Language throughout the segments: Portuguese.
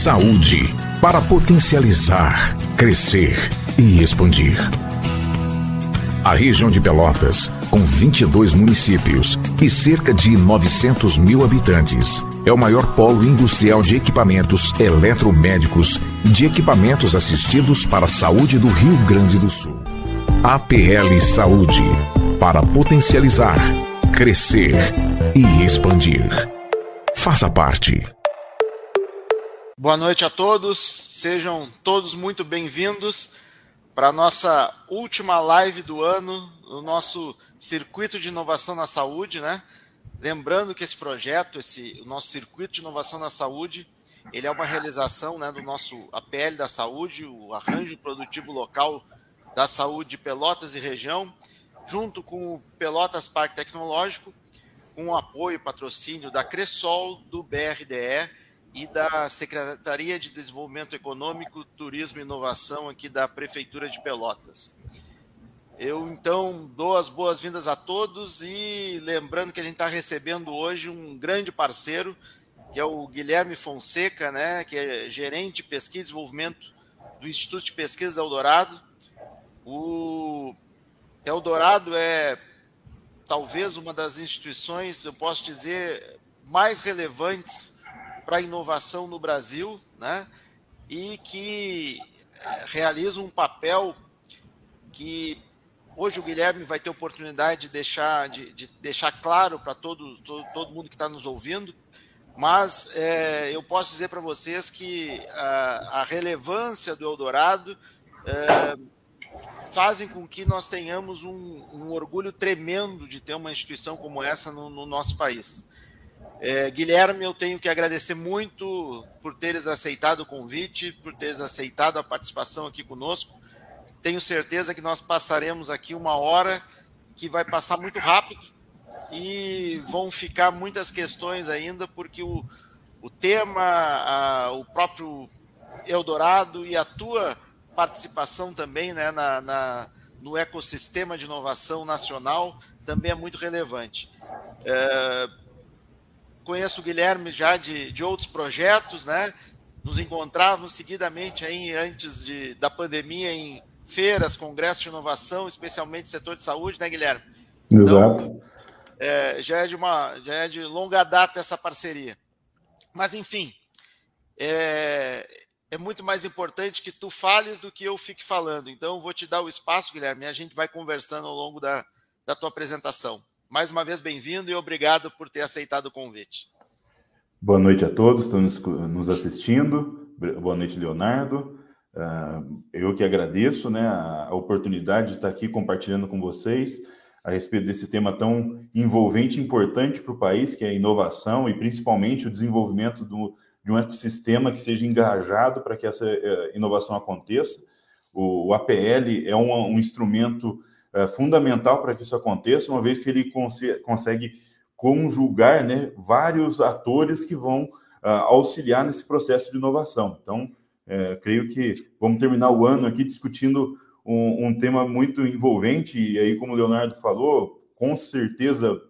Saúde para potencializar, crescer e expandir. A região de Pelotas, com 22 municípios e cerca de 900 mil habitantes, é o maior polo industrial de equipamentos eletromédicos e de equipamentos assistidos para a saúde do Rio Grande do Sul. APL Saúde para potencializar, crescer e expandir. Faça parte. Boa noite a todos, sejam todos muito bem-vindos para a nossa última live do ano, no nosso circuito de inovação na saúde, né? Lembrando que esse projeto, esse o nosso circuito de inovação na saúde, ele é uma realização né, do nosso APL da saúde, o arranjo produtivo local da saúde de Pelotas e região, junto com o Pelotas Parque Tecnológico, com o apoio e patrocínio da Cressol, do BRDE e da Secretaria de Desenvolvimento Econômico, Turismo e Inovação aqui da Prefeitura de Pelotas. Eu então dou as boas-vindas a todos e lembrando que a gente está recebendo hoje um grande parceiro, que é o Guilherme Fonseca, né, que é gerente de pesquisa e desenvolvimento do Instituto de Pesquisa Eldorado. O Eldorado é talvez uma das instituições, eu posso dizer, mais relevantes para inovação no Brasil, né? E que eh, realiza um papel que hoje o Guilherme vai ter oportunidade de deixar, de, de deixar claro para todo, todo, todo, mundo que está nos ouvindo, mas é, eu posso dizer para vocês que a, a, relevância do Eldorado é, fazem com que nós tenhamos um, um, orgulho tremendo de ter uma instituição como essa no, no nosso país. É, Guilherme, eu tenho que agradecer muito por teres aceitado o convite, por teres aceitado a participação aqui conosco. Tenho certeza que nós passaremos aqui uma hora que vai passar muito rápido e vão ficar muitas questões ainda, porque o, o tema, a, o próprio Eldorado e a tua participação também né, na, na, no ecossistema de inovação nacional também é muito relevante. É, conheço o Guilherme já de, de outros projetos, né? Nos encontrávamos seguidamente aí antes de, da pandemia em feiras, congressos de inovação, especialmente setor de saúde, né, Guilherme? Exato. Então, é, já, é de uma, já é de longa data essa parceria. Mas, enfim, é, é muito mais importante que tu fales do que eu fique falando. Então, eu vou te dar o espaço, Guilherme, e a gente vai conversando ao longo da, da tua apresentação. Mais uma vez, bem-vindo e obrigado por ter aceitado o convite. Boa noite a todos que estão nos assistindo. Boa noite, Leonardo. Ah, eu que agradeço né, a oportunidade de estar aqui compartilhando com vocês a respeito desse tema tão envolvente e importante para o país, que é a inovação e principalmente o desenvolvimento do, de um ecossistema que seja engajado para que essa eh, inovação aconteça. O, APL é um, um instrumento é, fundamental para que isso aconteça, uma vez que ele cons consegue conjugar né, vários atores que vão uh, auxiliar nesse processo de inovação. Então, é, creio que vamos terminar o ano aqui discutindo um, um, tema muito envolvente, e aí, como o Leonardo falou, com certeza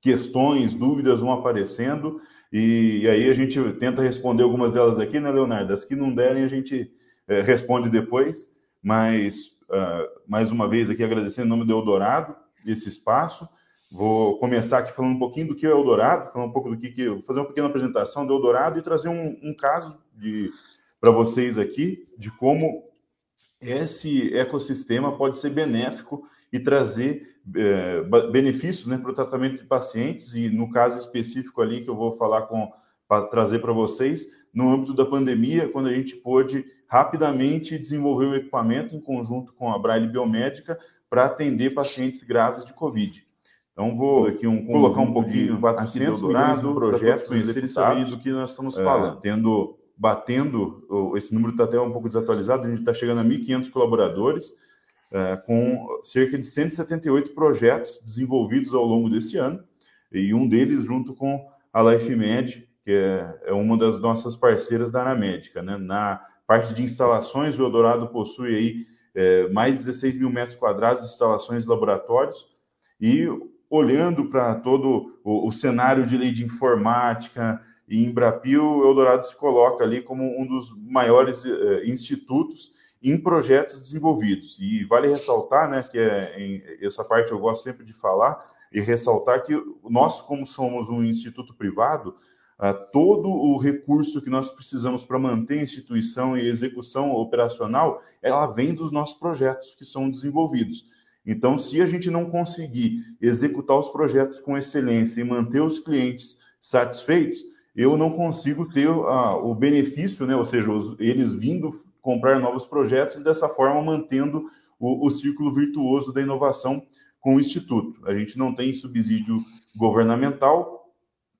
questões, dúvidas vão aparecendo, e, e aí a gente tenta responder algumas delas aqui, né, Leonardo? As que não derem, a gente é, responde depois, mas uh, mais uma vez aqui agradecendo em nome do Eldorado, esse espaço. Vou começar aqui falando um pouquinho do que é o Eldorado, falando um pouco do que, que vou fazer uma pequena apresentação do Eldorado e trazer um, um caso para vocês aqui de como esse ecossistema pode ser benéfico e trazer é, benefícios né, para o tratamento de pacientes, e no caso específico ali que eu vou falar com para trazer para vocês, no âmbito da pandemia, quando a gente pôde rapidamente desenvolver o equipamento em conjunto com a Braille Biomédica para atender pacientes graves de Covid. Então, vou aqui um, colocar um pouquinho, 400 milhões de projetos saber do que nós estamos é, falando. É, tendo, batendo, esse número está até um pouco desatualizado, a gente está chegando a 1.500 colaboradores, é, com cerca de 178 projetos desenvolvidos ao longo desse ano, e um deles junto com a LifeMed, que é, é uma das nossas parceiras da Anamédica. Né? Na parte de instalações, o Eldorado possui aí é, mais de 16 mil metros quadrados de instalações de laboratórios e olhando para todo o, o, cenário de lei de informática e em Brapio, o Eldorado se coloca ali como um dos maiores uh, institutos em projetos desenvolvidos. E vale ressaltar, né, que é, em, essa parte eu gosto sempre de falar, e ressaltar que nós, como somos um instituto privado, todo o recurso que nós precisamos para manter a instituição e execução operacional, ela vem dos nossos projetos que são desenvolvidos. Então, se a gente não conseguir executar os projetos com excelência e manter os clientes satisfeitos, eu não consigo ter uh, o benefício, né? ou seja, os, eles vindo comprar novos projetos e dessa forma mantendo o, o círculo virtuoso da inovação com o Instituto. A gente não tem subsídio governamental,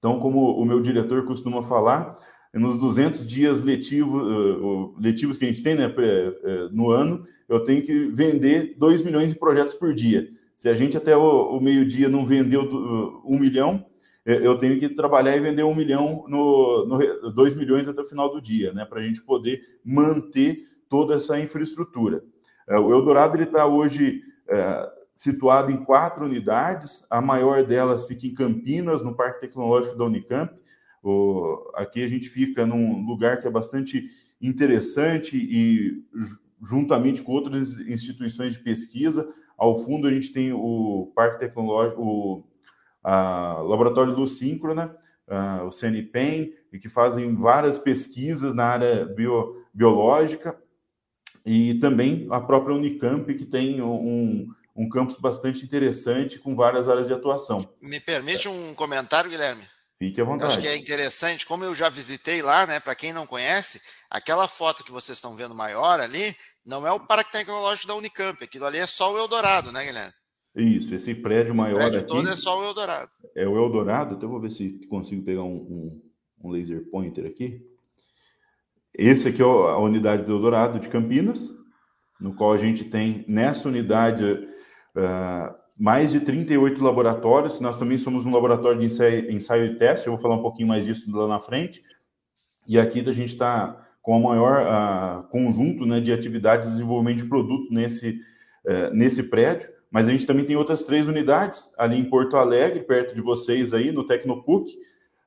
então, como o meu diretor costuma falar, nos 200 dias letivos, uh, letivos que a gente tem né, uh, no ano, eu tenho que vender 2 milhões de projetos por dia. Se a gente até o, o meio-dia não vendeu uh, um milhão, eu tenho que trabalhar e vender um milhão, no, no 2 milhões até o final do dia, né, para a gente poder manter toda essa infraestrutura. O Eldorado está hoje situado em quatro unidades, a maior delas fica em Campinas, no Parque Tecnológico da Unicamp. O, aqui a gente fica num lugar que é bastante interessante e juntamente com outras instituições de pesquisa. Ao fundo a gente tem o Parque Tecnológico, o a Laboratório Luz Síncrona, uh, o CNPEM, que fazem várias pesquisas na área bio, biológica, e também a própria Unicamp, que tem um, um campus bastante interessante com várias áreas de atuação. Me permite um comentário, Guilherme? Fique à vontade. acho que é interessante, como eu já visitei lá, né? Para quem não conhece, aquela foto que vocês estão vendo maior ali não é o Parque Tecnológico da Unicamp, aquilo ali é só o Eldorado, né, Guilherme? Isso, esse prédio maior o prédio aqui. todo é só o Eldorado. É o Eldorado, então eu vou ver se consigo pegar um, um, um laser pointer aqui. Esse aqui é a unidade do Eldorado de Campinas, no qual a gente tem nessa unidade uh, mais de 38 laboratórios. Nós também somos um laboratório de ensaio, ensaio e teste, eu vou falar um pouquinho mais disso lá na frente. E aqui a gente está com o maior uh, conjunto né, de atividades de desenvolvimento de produto nesse, uh, nesse prédio. Mas a gente também tem outras três unidades ali em Porto Alegre, perto de vocês aí, no Tecnopuc,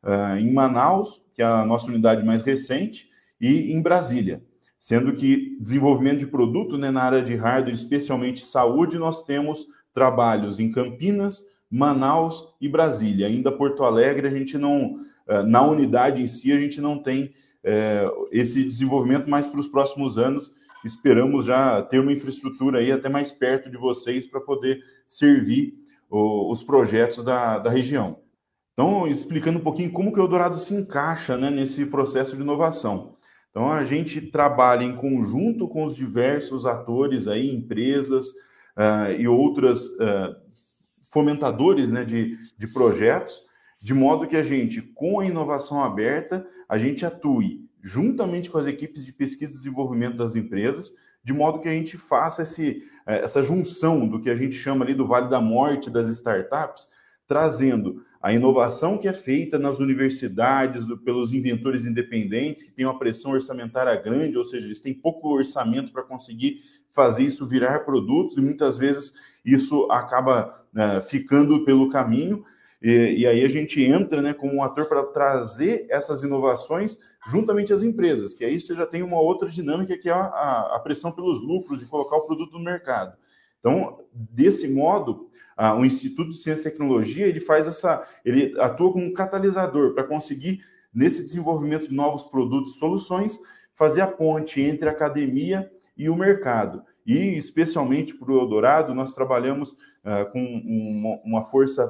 uh, em Manaus, que é a nossa unidade mais recente, e em Brasília sendo que desenvolvimento de produto né, na área de hardware, especialmente saúde, nós temos trabalhos em Campinas, Manaus e Brasília. Ainda Porto Alegre, a gente não, eh, na unidade em si, a gente não tem é, esse desenvolvimento, mas para os próximos anos esperamos já ter uma infraestrutura aí até mais perto de vocês para poder servir o, os projetos da, da região. Então, explicando um pouquinho como que o Eldorado se encaixa né, nesse processo de inovação. Então a gente trabalha em conjunto com os diversos atores aí, empresas uh, e outras uh, fomentadores né, de, de projetos, de modo que a gente, com a inovação aberta, a gente atue juntamente com as equipes de pesquisa e desenvolvimento das empresas, de modo que a gente faça esse, eh, essa junção do que a gente chama ali do Vale da Morte das startups, trazendo a inovação que é feita nas universidades pelos inventores independentes, que têm uma pressão orçamentária grande, ou seja, eles têm pouco orçamento para conseguir fazer isso virar produtos, e muitas vezes isso acaba né, ficando pelo caminho. E, e, aí a gente entra né, como um ator para trazer essas inovações juntamente às empresas, que aí você já tem uma outra dinâmica que é a, a pressão pelos lucros de colocar o produto no mercado. Então, desse modo, ah, o Instituto de Ciência e Tecnologia ele faz essa, ele atua como um catalisador para conseguir nesse desenvolvimento de novos produtos, e soluções, fazer a ponte entre a academia e o mercado. E especialmente para o Eldorado, nós trabalhamos ah, com uma, uma força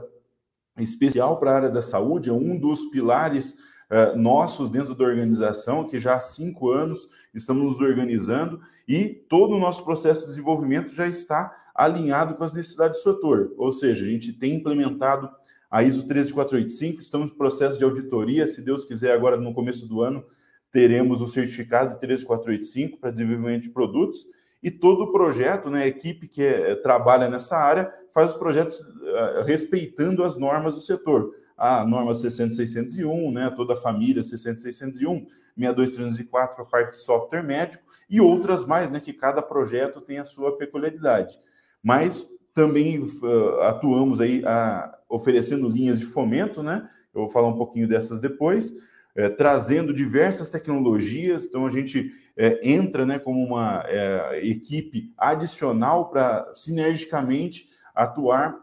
especial para a área da saúde, é um dos pilares uh, nossos dentro da organização, que já há cinco anos estamos nos organizando e todo o nosso processo de desenvolvimento já está alinhado com as necessidades do setor. Ou seja, a gente tem implementado a ISO 13485, estamos no processo de auditoria, se Deus quiser, agora no começo do ano, teremos o certificado de 13485 para desenvolvimento de produtos, e todo o projeto, né, a equipe que é, trabalha nessa área, faz os projetos uh, respeitando as normas do setor. A norma 60601, né, toda a família 60601, 62304 para a parte de software médico, e outras mais, né, que cada projeto tem a sua peculiaridade mas também uh, atuamos aí a, oferecendo linhas de fomento, né? Eu vou falar um pouquinho dessas depois, é, trazendo diversas tecnologias. Então, a gente é, entra né, como uma é, equipe adicional para sinergicamente atuar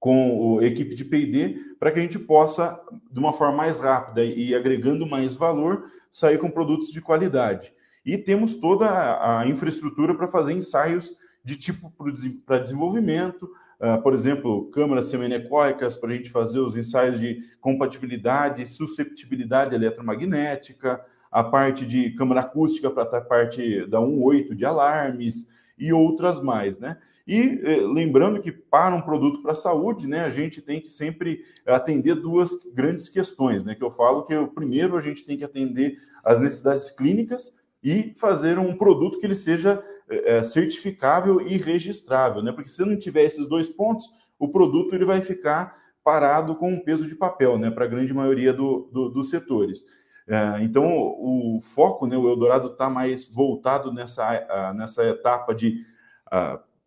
com a equipe de PD para que a gente possa, de uma forma mais rápida e agregando mais valor, sair com produtos de qualidade. E temos toda a infraestrutura para fazer ensaios de tipo para desenvolvimento, uh, por exemplo, câmaras seminecóicas para a gente fazer os ensaios de compatibilidade, susceptibilidade eletromagnética, a parte de câmara acústica para a parte da 1.8 de alarmes e outras mais, né? E eh, lembrando que para um produto para a saúde, né, a gente tem que sempre atender duas grandes questões, né? Que eu falo que o primeiro a gente tem que atender as necessidades clínicas e fazer um produto que ele seja é, certificável e registrável, né? Porque se não tiver esses dois pontos, o produto ele vai ficar parado com um peso de papel, né? Para a grande maioria do, do, dos setores. É, então, o foco, né? O Eldorado está mais voltado nessa, nessa etapa de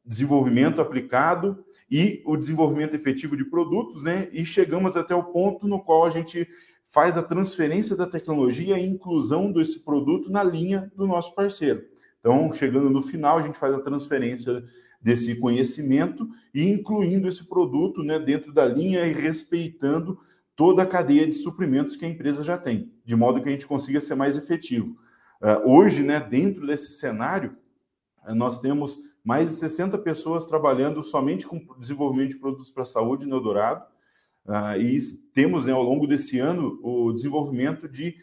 desenvolvimento aplicado e o desenvolvimento efetivo de produtos, né? E chegamos até o ponto no qual a gente faz a transferência da tecnologia e inclusão desse produto na linha do nosso parceiro. Então, chegando no final, a gente faz a transferência desse conhecimento e incluindo esse produto né, dentro da linha e respeitando toda a cadeia de suprimentos que a empresa já tem, de modo que a gente consiga ser mais efetivo. Uh, hoje, né, dentro desse cenário, uh, nós temos mais de 60 pessoas trabalhando somente com desenvolvimento de produtos para a saúde no Eldorado, uh, e temos né, ao longo desse ano o desenvolvimento de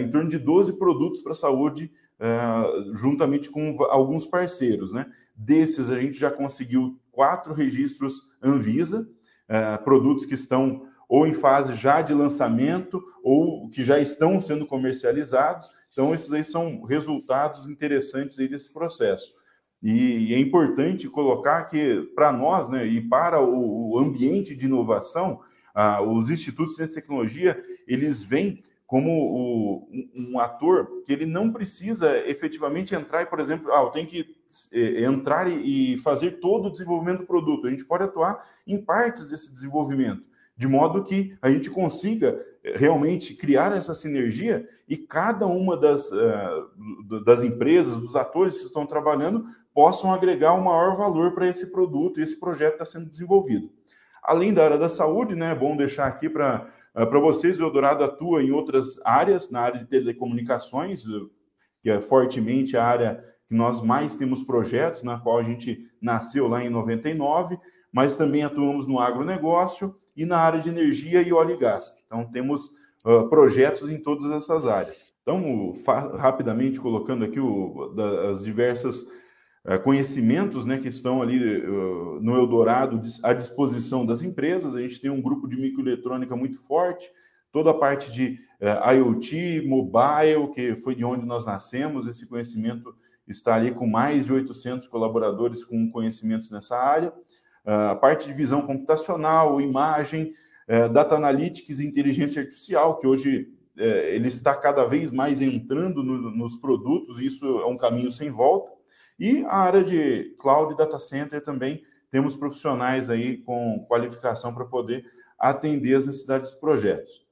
em torno de 12 produtos para a saúde uh, juntamente com alguns parceiros. Né? Desses, a gente já conseguiu quatro registros Anvisa, uh, produtos que estão ou em fase já de lançamento ou que já estão sendo comercializados. Então, esses aí são resultados interessantes aí desse processo. E é importante colocar que, para nós, né, e para o ambiente de inovação, ah, os institutos de ciência e tecnologia, eles vêm como o, um, ator que ele não precisa efetivamente entrar e, por exemplo, ah, eu tenho que é, entrar e, fazer todo o desenvolvimento do produto. A gente pode atuar em partes desse desenvolvimento, de modo que a gente consiga é, realmente criar essa sinergia e cada uma das, uh, das empresas, dos atores que estão trabalhando, possam agregar um maior valor para esse produto e esse projeto está sendo desenvolvido. Além da área da saúde, né, é bom deixar aqui para para vocês, o Eldorado atua em outras áreas, na área de telecomunicações, que é fortemente a área que nós mais temos projetos, na qual a gente nasceu lá em 99, mas também atuamos no agronegócio e na área de energia e óleo e gás. Então, temos uh, projetos em todas essas áreas. Então, rapidamente colocando aqui o, da, as diversas conhecimentos né, que estão ali uh, no Eldorado à disposição das empresas. A gente tem um grupo de microeletrônica muito forte, toda a parte de uh, IoT, mobile, que foi de onde nós nascemos. Esse conhecimento está ali com mais de 800 colaboradores com conhecimentos nessa área. Uh, a parte de visão computacional, imagem, data analytics e inteligência artificial, que hoje ele está cada vez mais entrando no, nos produtos, e isso é um caminho sem volta. E a área de cloud data center também temos profissionais aí com qualificação para poder atender as necessidades dos projetos.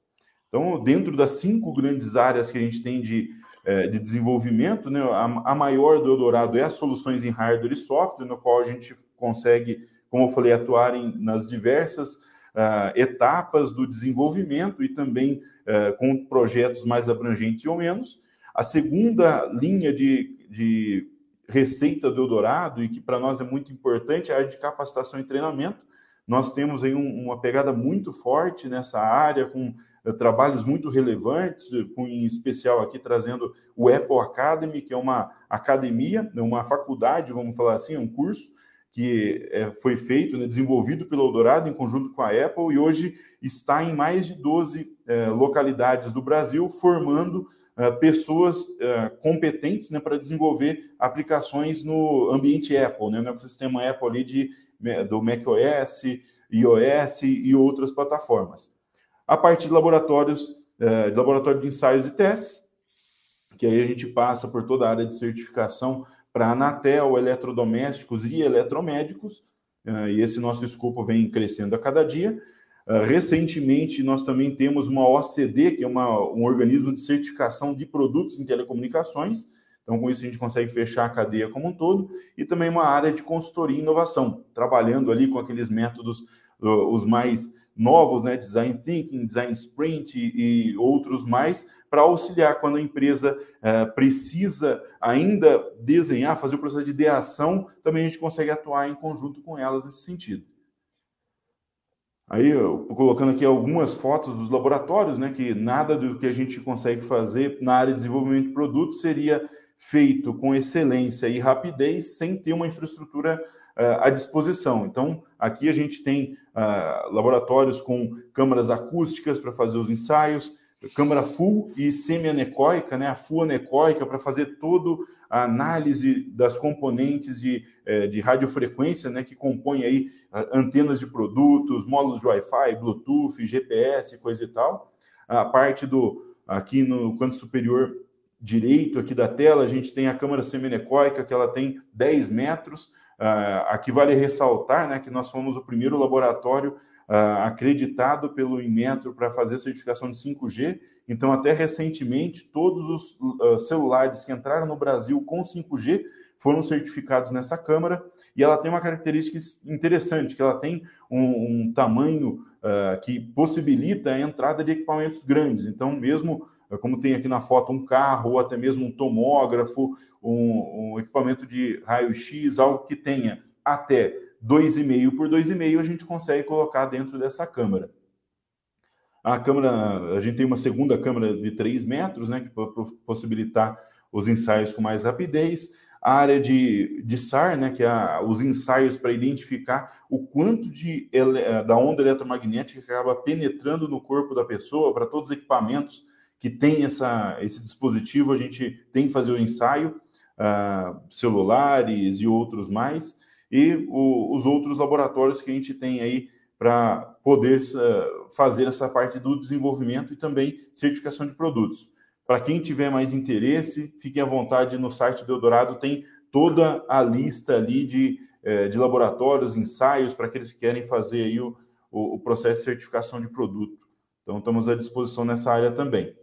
Então, dentro das cinco grandes áreas que a gente tem de, é, de desenvolvimento, né, a, a, maior do Eldorado é as soluções em hardware e software, no qual a gente consegue, como eu falei, atuar em, nas diversas uh, etapas do desenvolvimento e também uh, com projetos mais abrangentes ou menos. A segunda linha de, de receita do Eldorado e que para nós é muito importante, a área de capacitação e treinamento. Nós temos aí um, uma pegada muito forte nessa área, com uh, trabalhos muito relevantes, com, em especial aqui trazendo o Apple Academy, que é uma academia, uma faculdade, vamos falar assim, um curso que é, foi feito, né, desenvolvido pelo Eldorado em conjunto com a Apple e hoje está em mais de 12 é, localidades do Brasil, formando pessoas uh, competentes né, para desenvolver aplicações no ambiente Apple, né, no ecossistema Apple ali de, do macOS, iOS e outras plataformas. A parte de laboratórios, uh, de laboratório de ensaios e testes, que aí a gente passa por toda a área de certificação para Anatel, eletrodomésticos e eletromédicos, e esse nosso escopo vem crescendo a cada dia. Uh, recentemente, nós também temos uma OCD, que é uma, um organismo de certificação de produtos em telecomunicações. Então, com isso, a gente consegue fechar a cadeia como um todo. E também uma área de consultoria e inovação, trabalhando ali com aqueles métodos, uh, os mais novos, né? Design Thinking, Design Sprint e, e outros mais, para auxiliar quando a empresa uh, precisa ainda desenhar, fazer o processo de ideação, também a gente consegue atuar em conjunto com elas nesse sentido. Aí, eu, colocando aqui algumas fotos dos laboratórios, né, que nada do que a gente consegue fazer na área de desenvolvimento de produtos seria feito com excelência e rapidez sem ter uma infraestrutura uh, à disposição. Então, aqui a gente tem uh, laboratórios com câmaras acústicas para fazer os ensaios, câmara full e semi-anecoica, né, a full anecoica para fazer todo a análise das componentes de, eh, de radiofrequência, né, que compõem aí antenas de produtos, módulos de Wi-Fi, Bluetooth, GPS, coisa e tal. A parte do, aqui no canto superior direito aqui da tela, a gente tem a câmara seminecoica, que ela tem 10 metros. Aqui vale ressaltar né, que nós fomos o primeiro laboratório acreditado pelo Inmetro para fazer certificação de 5G. Então, até recentemente, todos os uh, celulares que entraram no Brasil com 5G foram certificados nessa câmara. E ela tem uma característica interessante, que ela tem um, um tamanho uh, que possibilita a entrada de equipamentos grandes. Então, mesmo como tem aqui na foto um carro ou até mesmo um tomógrafo, um, um equipamento de raio-x, algo que tenha até 2,5 por 2,5, a gente consegue colocar dentro dessa câmara. A câmera, a gente tem uma segunda câmera de 3 metros, né, que possibilitar os ensaios com mais rapidez a área de, de SAR, né, que é a, os ensaios para identificar o quanto de, ele, da onda eletromagnética acaba penetrando no corpo da pessoa, para todos os equipamentos que tem essa, esse dispositivo, a gente tem que fazer o ensaio, uh, celulares e outros mais, e o, os outros laboratórios que a gente tem aí para poder uh, fazer essa parte do desenvolvimento e também certificação de produtos. Para quem tiver mais interesse, fiquem à vontade no site do Eldorado, tem toda a lista ali de, eh, de laboratórios, ensaios, para aqueles que querem fazer aí o, o, processo de certificação de produto. Então, estamos à disposição nessa área também.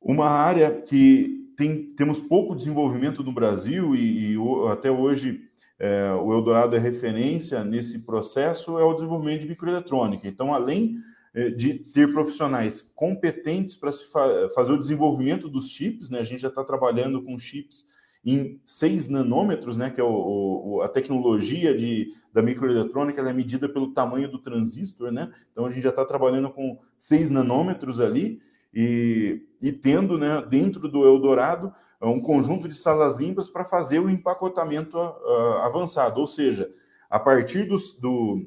Uma área que tem, temos pouco desenvolvimento no Brasil e, e até hoje é, o Eldorado é referência nesse processo é o desenvolvimento de microeletrônica. Então, além eh, de ter profissionais competentes para fa fazer o desenvolvimento dos chips, né? A gente já está trabalhando com chips em 6 nanômetros, né? Que é o, o, a tecnologia de, da microeletrônica, ela é medida pelo tamanho do transistor, né? Então a gente já está trabalhando com 6 nanômetros ali e, e tendo, né, dentro do Eldorado, um conjunto de salas limpas para fazer o empacotamento uh, avançado, ou seja, a partir dos, do,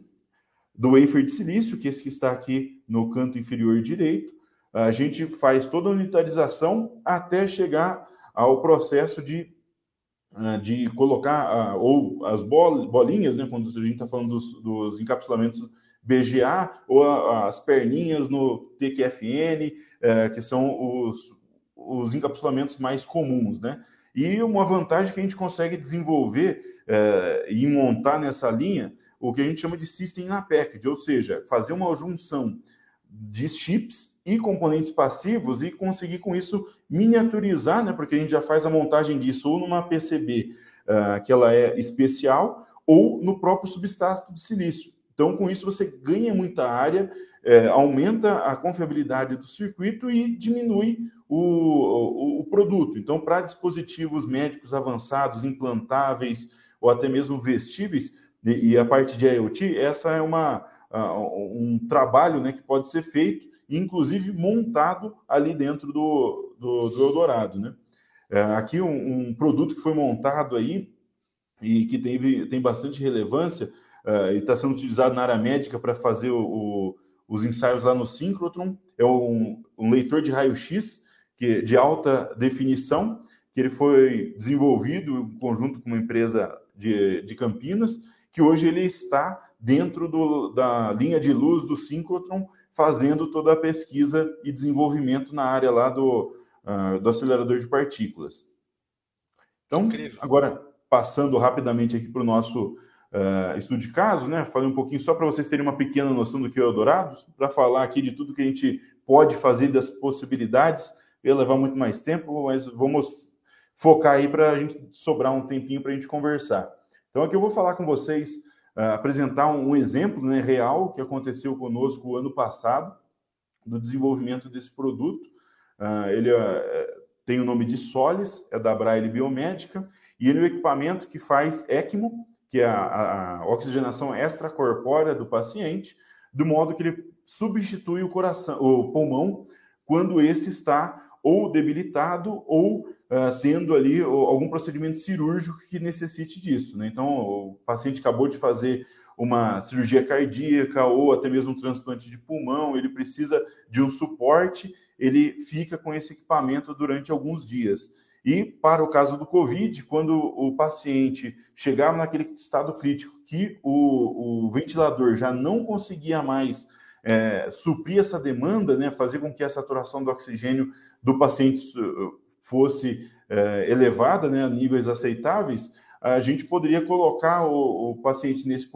do wafer de silício, que é esse que está aqui no canto inferior direito. A gente faz toda a unitarização até chegar ao processo de, ah, de colocar, ou as bolinhas, né, quando a gente está falando dos, dos, encapsulamentos BGA, ou as perninhas no TQFN, eh, que são os, os encapsulamentos mais comuns, né? E uma vantagem que a gente consegue desenvolver eh, e montar nessa linha o que a gente chama de System na Package, ou seja, fazer uma junção de chips e componentes passivos e conseguir com isso miniaturizar, né? Porque a gente já faz a montagem disso ou numa PCB uh, ah, que ela é especial ou no próprio substrato de silício. Então, com isso você ganha muita área, é, aumenta a confiabilidade do circuito e diminui o, o, o produto. Então, para dispositivos médicos avançados, implantáveis ou até mesmo vestíveis, e a parte de IoT, essa é uma, um trabalho né, que pode ser feito, inclusive montado ali dentro do, do, do Eldorado. Né? É, aqui um, um, produto que foi montado aí e que teve, tem bastante relevância uh, e está sendo utilizado na área médica para fazer o, o, os ensaios lá no Synchrotron, é um, um leitor de raio-x que de alta definição, que ele foi desenvolvido em conjunto com uma empresa de, de Campinas, que hoje ele está dentro do, da linha de luz do Synchrotron, fazendo toda a pesquisa e desenvolvimento na área lá do, uh, do acelerador de partículas. Então, Incrível. agora, passando rapidamente aqui para o nosso uh, estudo de caso, né? Falei um pouquinho só para vocês terem uma pequena noção do que é o Eldorado, para falar aqui de tudo que a gente pode fazer das possibilidades. Ia levar muito mais tempo, mas vamos focar aí para a gente sobrar um tempinho para a gente conversar. Então, aqui eu vou falar com vocês, uh, apresentar um, um, exemplo né, real que aconteceu conosco ano passado, do desenvolvimento desse produto. Uh, ele uh, tem o nome de Solis, é da Braille Biomédica, e ele é o equipamento que faz ECMO, que é a, a oxigenação extracorpórea do paciente, do modo que ele substitui o coração, o pulmão, quando esse está ou debilitado ou uh, tendo ali algum procedimento cirúrgico que necessite disso. Né? Então, o paciente acabou de fazer uma cirurgia cardíaca ou até mesmo um transplante de pulmão, ele precisa de um suporte, ele fica com esse equipamento durante alguns dias. E para o caso do Covid, quando o paciente chegava naquele estado crítico que o, o ventilador já não conseguia mais é, suprir essa demanda, né, fazer com que a saturação do oxigênio do paciente fosse é, elevada né, a níveis aceitáveis, a gente poderia colocar o, o, paciente nesse,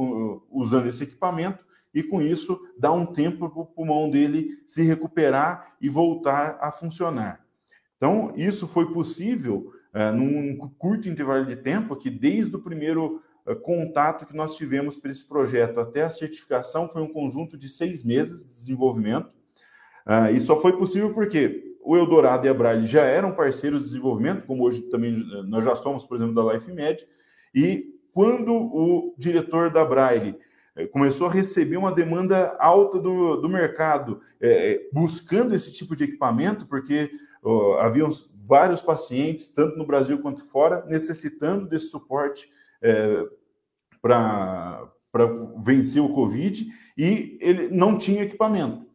usando esse equipamento e, com isso, dar um tempo para o pulmão dele se recuperar e voltar a funcionar. Então, isso foi possível é, num curto intervalo de tempo, que desde o primeiro é, contato que nós tivemos para esse projeto até a certificação foi um conjunto de seis meses de desenvolvimento. Uh, e só foi possível porque o Eldorado e a Braille já eram parceiros de desenvolvimento, como hoje também é, nós já somos, por exemplo, da LifeMed, e quando o diretor da Braille começou a receber uma demanda alta do, do mercado, é, buscando esse tipo de equipamento, porque haviam vários pacientes, tanto no Brasil quanto fora, necessitando desse suporte é, para vencer o Covid e ele não tinha equipamento.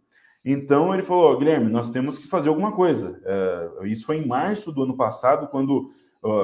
Então ele falou: Guilherme, nós temos que fazer alguma coisa. É, isso foi em março do ano passado, quando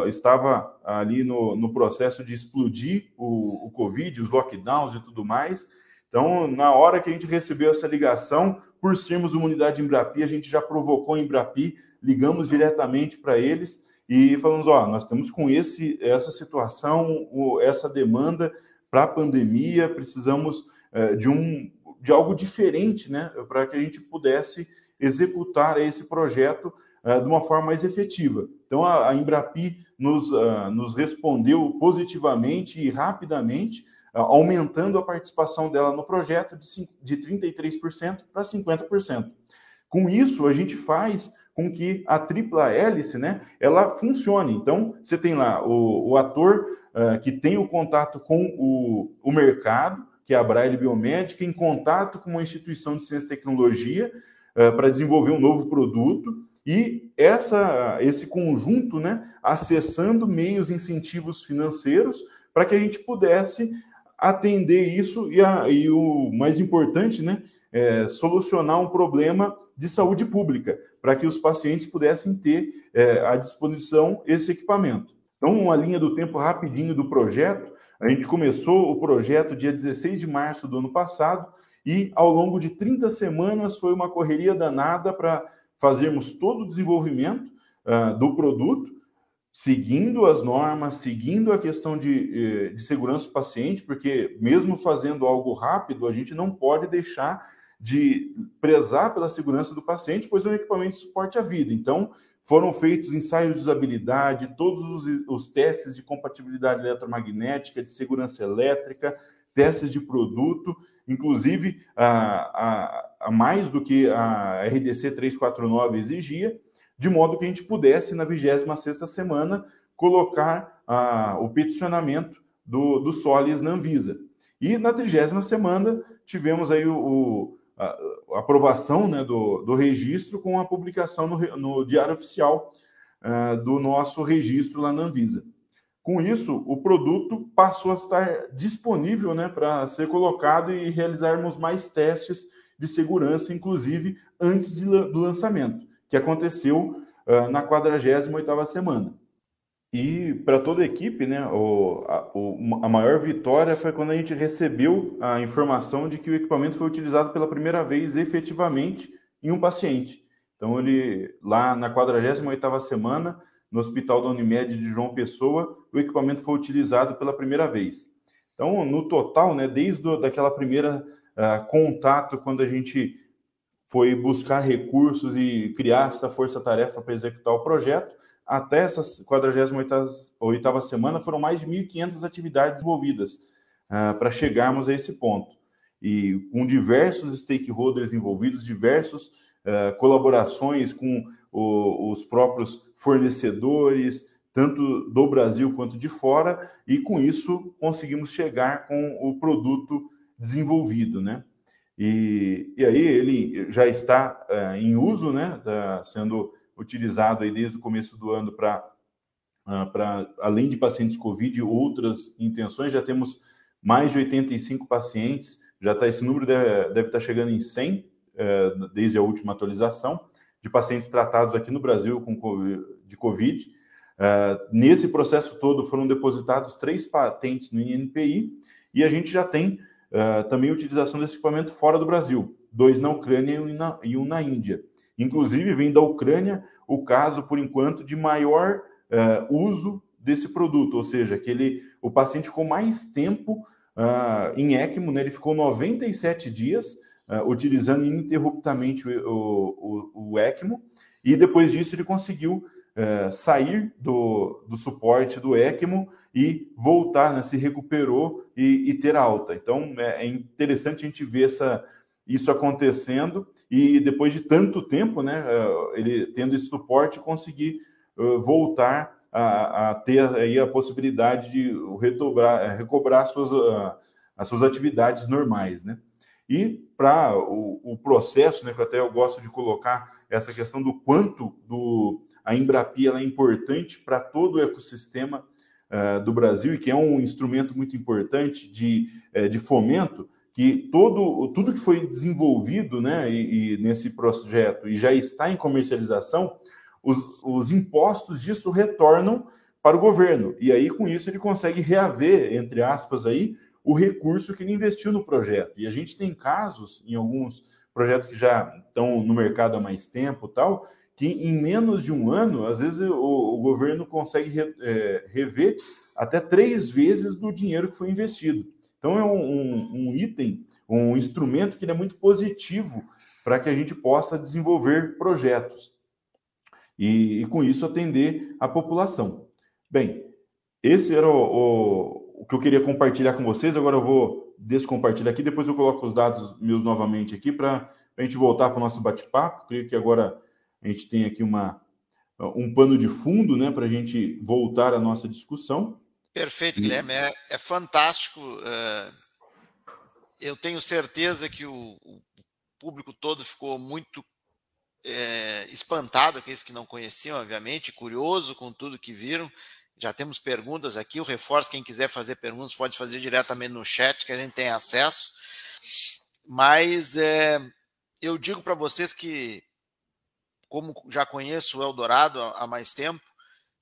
estava ali no, no processo de explodir o, o Covid, os lockdowns e tudo mais. Então, na hora que a gente recebeu essa ligação, por sermos uma unidade Embrapi, a gente já provocou a Embrapi ligamos diretamente para eles e falamos: ó, nós estamos com esse, essa situação, essa demanda para a pandemia, precisamos é, de um de algo diferente, né, para que a gente pudesse executar esse projeto é, de uma forma mais efetiva. Então a, Embrapi nos, uh, nos respondeu positivamente e rapidamente, uh, aumentando a participação dela no projeto de, de 33% para 50%. Com isso, a gente faz com que a tripla hélice, né, ela funcione. Então, você tem lá o, o ator uh, que tem o contato com o, o mercado, que é a Braille Biomédica, em contato com uma instituição de ciência e tecnologia uh, para desenvolver um novo produto, e essa, esse conjunto, né, acessando meios incentivos financeiros para que a gente pudesse atender isso e, a, e o mais importante, né, é, solucionar um problema de saúde pública, para que os pacientes pudessem ter é, à disposição esse equipamento. Então, uma linha do tempo rapidinho do projeto, a gente começou o projeto dia 16 de março do ano passado e, ao longo de 30 semanas, foi uma correria danada para fazermos todo o desenvolvimento uh, do produto, seguindo as normas, seguindo a questão de, eh, de segurança do paciente, porque mesmo fazendo algo rápido, a gente não pode deixar de prezar pela segurança do paciente, pois é um equipamento de suporte à vida. Então, foram feitos ensaios de usabilidade, todos os, os testes de compatibilidade eletromagnética, de segurança elétrica, testes de produto, inclusive a, a, a, mais do que a RDC 349 exigia, de modo que a gente pudesse, na 26ª semana, colocar o peticionamento do, do Solis na Anvisa. E na 30 semana tivemos aí o, o a aprovação né, do, do registro com a publicação no, no Diário Oficial uh, do nosso registro lá na Anvisa. Com isso, o produto passou a estar disponível né, para ser colocado e realizarmos mais testes de segurança, inclusive antes de, do lançamento, que aconteceu uh, na 48ª semana. E para toda a equipe, né, o, a, o, a, maior vitória foi quando a gente recebeu a informação de que o equipamento foi utilizado pela primeira vez efetivamente em um paciente. Então, ele, lá na 48ª semana, no Hospital da Unimed de João Pessoa, o equipamento foi utilizado pela primeira vez. Então, no total, né, desde do, daquela primeira uh, contato, quando a gente foi buscar recursos e criar essa força-tarefa para executar o projeto, até essa 48ª semana foram mais de 1.500 atividades envolvidas uh, para chegarmos a esse ponto. E com diversos stakeholders envolvidos, diversas uh, colaborações com o, os próprios fornecedores, tanto do Brasil quanto de fora, e com isso conseguimos chegar com o produto desenvolvido, né? E, e aí ele já está uh, em uso, né? Está sendo utilizado aí desde o começo do ano para uh, para além de pacientes COVID, outras intenções. Já temos mais de 85 pacientes, já está esse número deve, deve estar tá chegando em 100 uh, desde a última atualização de pacientes tratados aqui no Brasil com de COVID. Uh, nesse processo todo foram depositados três patentes no INPI e a gente já tem uh, também utilização desse equipamento fora do Brasil, dois na Ucrânia e um na Índia. Inclusive, vem da Ucrânia o caso, por enquanto, de maior uh, uso desse produto, ou seja, que ele, o paciente ficou mais tempo em ECMO, né? ele ficou 97 dias uh, utilizando ininterruptamente o, o, o, ECMO, e depois disso ele conseguiu uh, sair do, do suporte do ECMO e voltar, né, se recuperou e, e ter alta. Então é, é, interessante a gente ver essa, isso acontecendo e depois de tanto tempo, né, uh, ele tendo esse suporte, conseguir voltar a, a, ter aí a possibilidade de retobrar, recobrar suas, as suas atividades normais, né? E para o, o, processo, né, que até eu gosto de colocar essa questão do quanto do, a Embrapia é importante para todo o ecossistema uh, do Brasil e que é um instrumento muito importante de, de fomento, que todo, tudo que foi desenvolvido né, e, e nesse projeto e já está em comercialização, os, os impostos disso retornam para o governo. E aí, com isso, ele consegue reaver, entre aspas, aí, o recurso que ele investiu no projeto. E a gente tem casos em alguns projetos que já estão no mercado há mais tempo, tal, que em menos de um ano, às vezes o, o governo consegue re, é, rever até três vezes do dinheiro que foi investido. Então é um, um, um item, um instrumento que é muito positivo para que a gente possa desenvolver projetos e, e, com isso atender a população. Bem, esse era o, o o que eu queria compartilhar com vocês. Agora eu vou descompartilhar aqui, depois eu coloco os dados meus novamente aqui para a gente voltar para o nosso bate-papo. Creio que agora a gente tem aqui uma, um pano de fundo né, para a gente voltar à nossa discussão. Perfeito, Guilherme. É, é fantástico. É, eu tenho certeza que o, o público todo ficou muito é, espantado, aqueles que não conheciam, obviamente, curioso com tudo que viram. Já temos perguntas aqui. O reforço, quem quiser fazer perguntas, pode fazer diretamente no chat, que a gente tem acesso. Mas é, eu digo para vocês que, como já conheço o Eldorado há mais tempo,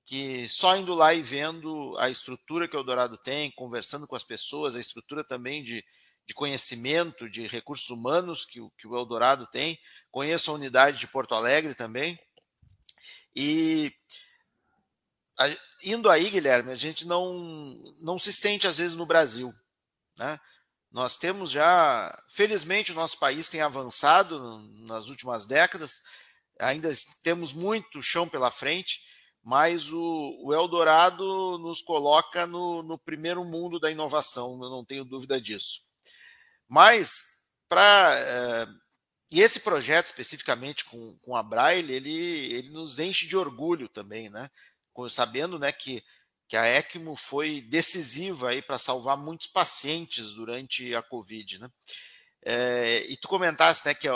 que só indo lá e vendo a estrutura que o Eldorado tem, conversando com as pessoas, a estrutura também de, de conhecimento, de recursos humanos que, que o Eldorado tem, conheço a unidade de Porto Alegre também. E indo aí, Guilherme, a gente não, não se sente às vezes no Brasil. Né? Nós temos já, felizmente, o nosso país tem avançado nas últimas décadas, ainda temos muito chão pela frente, mas o, o Eldorado nos coloca no, no primeiro mundo da inovação, eu não tenho dúvida disso. Mas, para. Eh, e esse projeto, especificamente com, com a Braille, ele, ele nos enche de orgulho também, né? sabendo né, que, que a ECMO foi decisiva para salvar muitos pacientes durante a Covid. Né? É, e tu comentaste né, que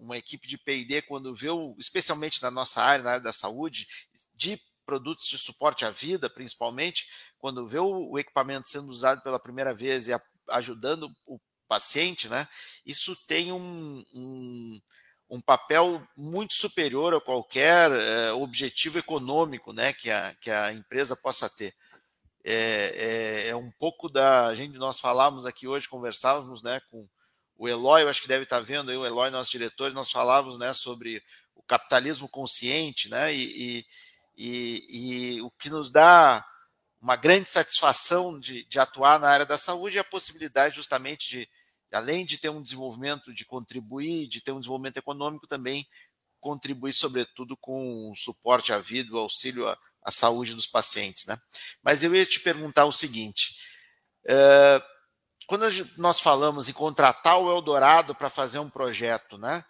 uma equipe de P&D, quando vê, especialmente na nossa área, na área da saúde, de produtos de suporte à vida, principalmente, quando vê o, o equipamento sendo usado pela primeira vez e a, ajudando o paciente, né, isso tem um, um um papel muito superior a qualquer é, objetivo econômico né, que, a, que a empresa possa ter. É, é, é, um pouco da. Gente, nós falávamos aqui hoje, conversávamos né, com o Eloy, eu acho que deve estar vendo aí, o Eloy, nosso diretor, nós falávamos né, sobre o capitalismo consciente, né, e, e, e, o que nos dá uma grande satisfação de, de atuar na área da saúde e a possibilidade justamente de, além de ter um desenvolvimento, de contribuir, de ter um desenvolvimento econômico, também contribuir, sobretudo, com o suporte à vida, o auxílio à, à saúde dos pacientes. Né? Mas eu ia te perguntar o seguinte: é, quando nós falamos em contratar o Eldorado para fazer um projeto, né?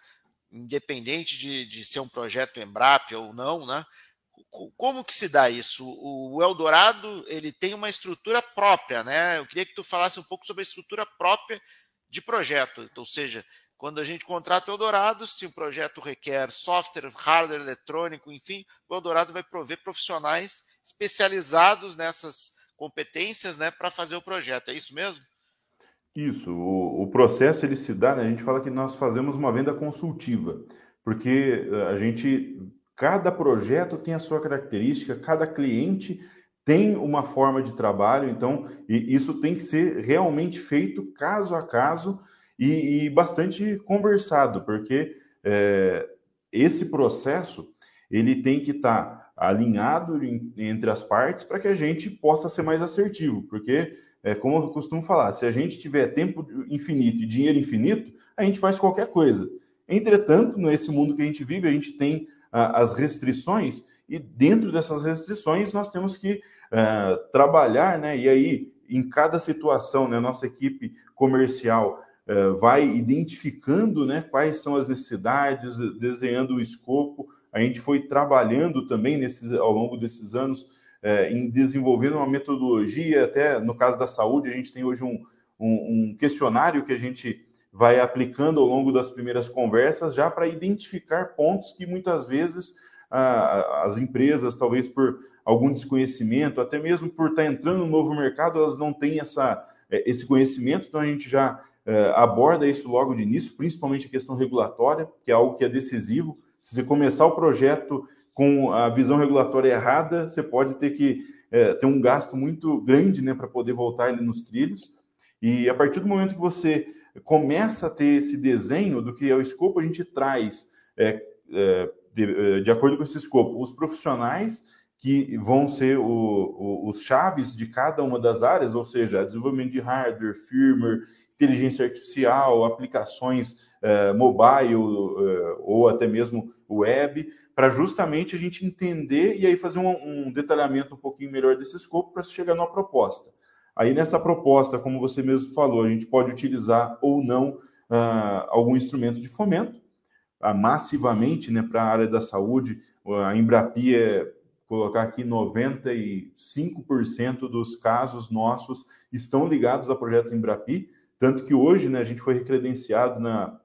independente de, de ser um projeto Embrap ou não, né? como que se dá isso? O Eldorado ele tem uma estrutura própria, né? Eu queria que tu falasse um pouco sobre a estrutura própria de projeto. Então, ou seja, quando a gente contrata o Eldorado, se o projeto requer software, hardware eletrônico, enfim, o Eldorado vai prover profissionais especializados nessas competências né, para fazer o projeto. É isso mesmo? Isso. O, o processo ele se dá, né, a gente fala que nós fazemos uma venda consultiva, porque eh, a gente, cada projeto tem a sua característica, cada cliente tem uma forma de trabalho, então isso tem que ser realmente feito caso a caso e, e bastante conversado, porque é, esse processo ele tem que estar tá alinhado em, entre as partes para que a gente possa ser mais assertivo, porque é, como eu costumo falar, se a gente tiver tempo infinito e dinheiro infinito, a gente faz qualquer coisa. Entretanto, nesse mundo que a gente vive, a gente tem ah, as restrições e dentro dessas restrições nós temos que uh, trabalhar, né? E aí, em cada situação, né, nossa equipe comercial uh, vai identificando né, quais são as necessidades, desenhando o escopo. A gente foi trabalhando também nesses, ao longo desses anos uh, em desenvolvendo uma metodologia, até no caso da saúde, a gente tem hoje um, um, um questionário que a gente vai aplicando ao longo das primeiras conversas, já para identificar pontos que muitas vezes as empresas, talvez por algum desconhecimento, até mesmo por estar entrando no novo mercado, elas não têm essa, é, esse conhecimento, então a gente já é, aborda isso logo de início, principalmente a questão regulatória, que é algo que é decisivo. Se você começar o projeto com a visão regulatória errada, você pode ter que é, ter um gasto muito grande né, para poder voltar ele nos trilhos. E a partir do momento que você começa a ter esse desenho do que é o escopo, a gente traz é, é, de, eh, de acordo com esse escopo, os profissionais que vão ser o, o, os chaves de cada uma das áreas, ou seja, desenvolvimento de hardware, firmware, inteligência artificial, aplicações uh, mobile uh, ou até mesmo web, para justamente a gente entender e aí fazer um, um detalhamento um pouquinho melhor desse escopo para chegar numa proposta. Aí nessa proposta, como você mesmo falou, a gente pode utilizar ou não uh, algum instrumento de fomento, massivamente né, para a área da saúde. A Embrapi é colocar aqui 95% dos casos nossos estão ligados a projetos Embrapi, tanto que hoje né, a gente foi recredenciado na,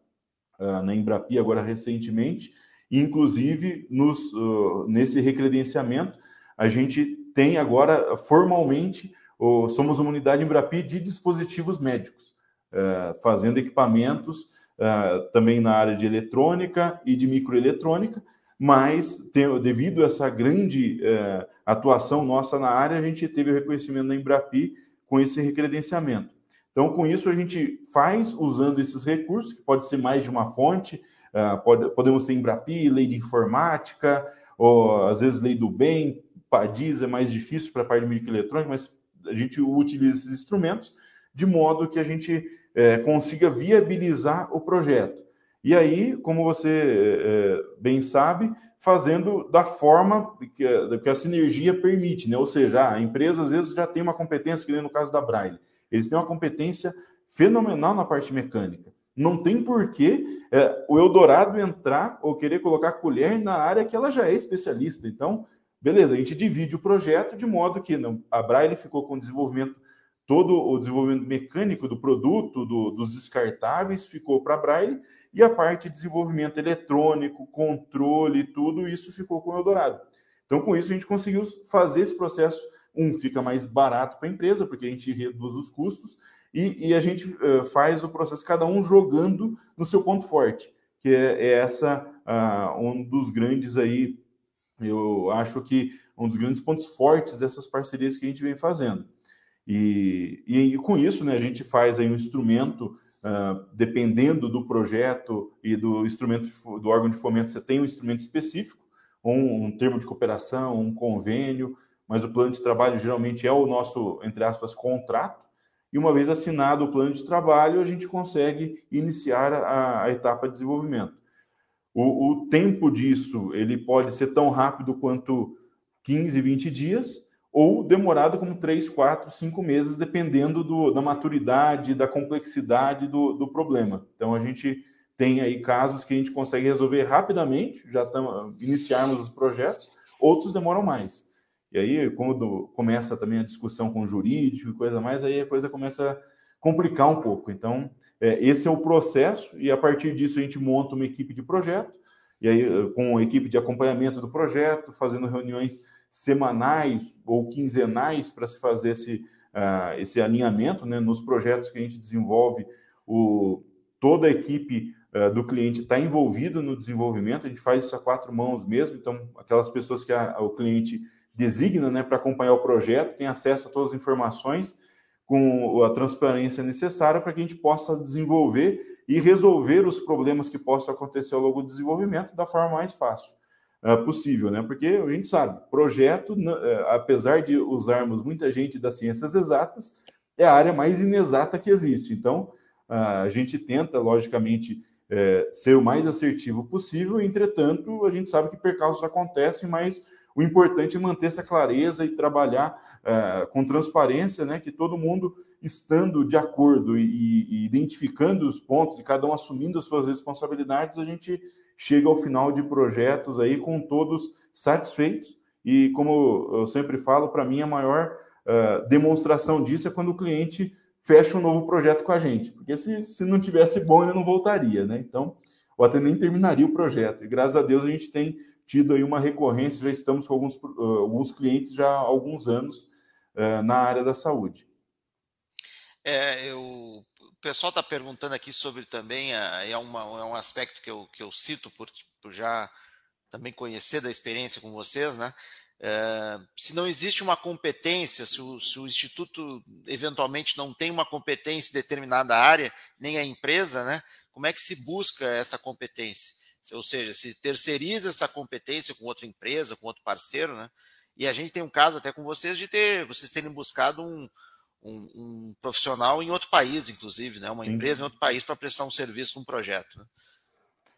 na Embrapi agora recentemente, inclusive nos, uh, nesse recredenciamento a gente tem agora formalmente, uh, somos uma unidade Embrapi de dispositivos médicos, uh, fazendo equipamentos uh, também na área de eletrônica e de microeletrônica, mas tem, devido a essa grande uh, atuação nossa na área, a gente teve o reconhecimento da Embrapi com esse recredenciamento. Então, com isso, a gente faz usando esses recursos, que pode ser mais de uma fonte, uh, pode, podemos ter Embrapi, lei de informática, ou às vezes lei do bem, PADIS é mais difícil para a parte de microeletrônica, mas a gente utiliza esses instrumentos de modo que a gente é, consiga viabilizar o projeto. E aí, como você é, bem sabe, fazendo da forma que a, que a sinergia permite, né? Ou seja, a empresa às vezes já tem uma competência, que nem no caso da Braille, eles têm uma competência fenomenal na parte mecânica. Não tem porquê é, o Eldorado entrar ou querer colocar colher na área que ela já é especialista. Então, beleza, a gente divide o projeto de modo que não, a Braille ficou com desenvolvimento todo o desenvolvimento mecânico do produto, do, dos descartáveis, ficou para a Braille, e a parte de desenvolvimento eletrônico, controle, tudo isso ficou com o Eldorado. Então, com isso, a gente conseguiu fazer esse processo. Um, fica mais barato para a empresa, porque a gente reduz os custos, e, e a gente uh, faz o processo, cada um jogando no seu ponto forte, que é, é essa uh, um dos grandes aí, eu acho que um dos grandes pontos fortes dessas parcerias que a gente vem fazendo. E, e, com isso, né, a gente faz aí um instrumento, uh, dependendo do projeto e do instrumento do órgão de fomento, você tem um instrumento específico, um, um termo de cooperação, um convênio, mas o plano de trabalho geralmente é o nosso, entre aspas, contrato. E uma vez assinado o plano de trabalho, a gente consegue iniciar a, a etapa de desenvolvimento. O, o, tempo disso ele pode ser tão rápido quanto 15, 20 dias, ou demorado como 3, 4, 5 meses, dependendo do, da maturidade, da complexidade do, do problema. Então, a gente tem aí casos que a gente consegue resolver rapidamente, já estamos iniciarmos os projetos, outros demoram mais. E aí, quando começa também a discussão com o jurídico e coisa mais, aí a coisa começa a complicar um pouco. Então, é, esse é o processo, e a partir disso a gente monta uma equipe de projeto, e aí com a equipe de acompanhamento do projeto, fazendo reuniões semanais ou quinzenais para se fazer esse, uh, esse alinhamento né, nos projetos que a gente desenvolve. O, toda a equipe uh, do cliente está envolvida no desenvolvimento, a gente faz isso a quatro mãos mesmo, então aquelas pessoas que a, o cliente designa né, para acompanhar o projeto, tem acesso a todas as informações com a transparência necessária para que a gente possa desenvolver e resolver os problemas que possam acontecer ao longo do desenvolvimento da forma mais fácil uh, possível, né? Porque a gente sabe, projeto, uh, apesar de usarmos muita gente das ciências exatas, é a área mais inexata que existe. Então, uh, a gente tenta, logicamente, eh, ser o mais assertivo possível, entretanto, a gente sabe que percalços acontecem, mas o importante é manter essa clareza e trabalhar uh, com transparência, né, que todo mundo estando de acordo e, e, identificando os pontos e cada um assumindo as suas responsabilidades, a gente chega ao final de projetos aí com todos satisfeitos. E como eu sempre falo, para mim a maior uh, demonstração disso é quando o cliente fecha um novo projeto com a gente, porque se, se não tivesse bom ele não voltaria, né? Então, ou até nem terminaria o projeto. E graças a Deus a gente tem tido aí uma recorrência, já estamos com alguns, uh, alguns clientes já há alguns anos uh, na área da saúde. É, eu, o pessoal está perguntando aqui sobre também, é, uma, é um aspecto que eu, que eu cito por, por já também conhecer da experiência com vocês, né? É, se não existe uma competência, se o, se o, Instituto eventualmente não tem uma competência em determinada área, nem a empresa, né? Como é que se busca essa competência? Ou seja, se terceiriza essa competência com outra empresa, com outro parceiro, né? E a gente tem um caso até com vocês de ter, vocês terem buscado um, um, um profissional em outro país, inclusive, né? Uma Sim. empresa em outro país para prestar um serviço num projeto. Né?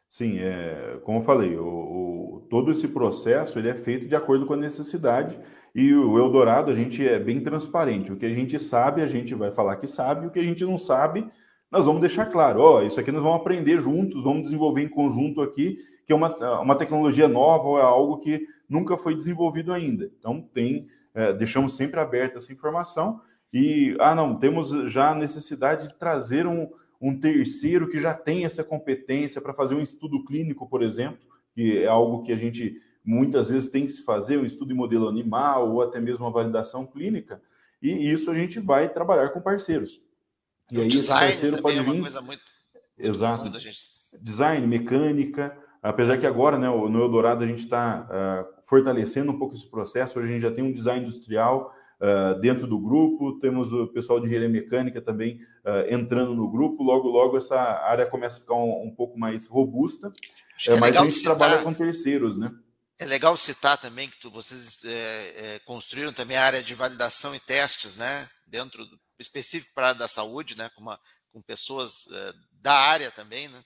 Sim, é, como eu falei, o, o, todo esse processo ele é feito de acordo com a necessidade e o Eldorado a gente é bem transparente. O que a gente sabe, a gente vai falar que sabe, o que a gente não sabe, nós vamos deixar claro, ó, isso aqui nós vamos aprender juntos, vamos desenvolver em conjunto aqui, que é uma, uma tecnologia nova ou é algo que nunca foi desenvolvido ainda. Então, tem, é, deixamos sempre aberta essa informação e, ah, não, temos já a necessidade de trazer um, um terceiro que já tem essa competência para fazer um estudo clínico, por exemplo, que é algo que a gente muitas vezes tem que se fazer, um estudo em modelo animal ou até mesmo uma validação clínica, e isso a gente vai trabalhar com parceiros. E aí design esse parceiro pode é vir. Coisa muito, Exato. Design, mecânica. Apesar que agora, né, no Eldorado, a gente está uh, ah, fortalecendo um pouco esse processo. Hoje a gente já tem um design industrial uh, dentro do grupo, temos o pessoal de engenharia mecânica também uh, entrando no grupo. Logo, logo, essa área começa a ficar um, um pouco mais robusta. É, mas a gente citar, trabalha com terceiros, né? É legal citar também que tu, vocês é, é, construíram também a área de validação e testes, né? Dentro do específico para a área da saúde, né, com, uma, com pessoas uh, da área também, né?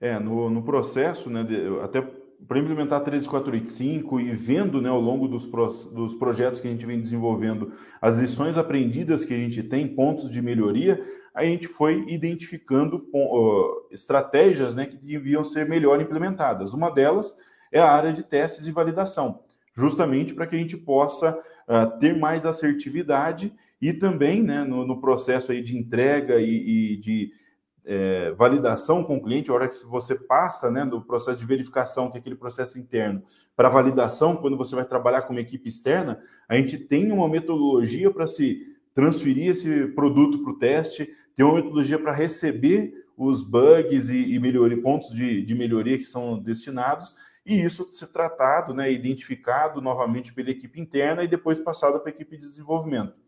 É, no, no processo, né, de, até para implementar 13485 e vendo né, ao longo dos, pro, dos projetos que a gente vem desenvolvendo as lições aprendidas que a gente tem, pontos de melhoria, a gente foi identificando uh, estratégias né, que deviam ser melhor implementadas. Uma delas é a área de testes e validação, justamente para que a gente possa uh, ter mais assertividade e também né, no, no processo aí de entrega e, e de é, validação com o cliente, a hora que você passa né, do processo de verificação, que é aquele processo interno, para validação, quando você vai trabalhar com uma equipe externa, a gente tem uma metodologia para se transferir esse produto para o teste, tem uma metodologia para receber os bugs e, e melhoria, pontos de, de melhoria que são destinados, e isso ser tratado, né, identificado novamente pela equipe interna e depois passado para a equipe de desenvolvimento.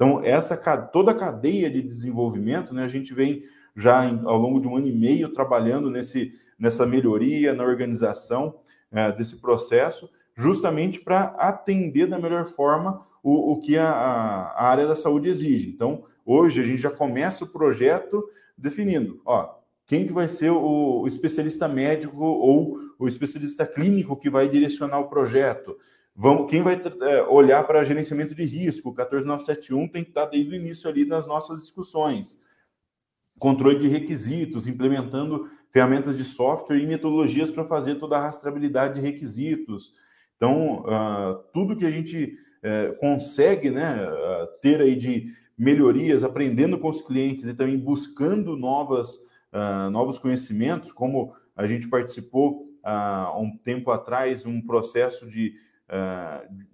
Então, essa toda a cadeia de desenvolvimento, né, a gente vem já em, ao longo de um ano e meio trabalhando nesse, nessa melhoria na organização é, desse processo, justamente para atender da melhor forma o, o que a, a, área da saúde exige. Então, hoje a gente já começa o projeto definindo, ó, quem que vai ser o, o especialista médico ou o especialista clínico que vai direcionar o projeto. Vamos, quem vai é, olhar para gerenciamento de risco? O 14971 tem que estar desde o início ali nas nossas discussões. Controle de requisitos, implementando ferramentas de software e metodologias para fazer toda a rastreabilidade de requisitos. Então, uh, tudo que a gente uh, consegue né, uh, ter aí de melhorias, aprendendo com os clientes e também buscando novas, ah, novos conhecimentos, como a gente participou há um tempo atrás um processo de,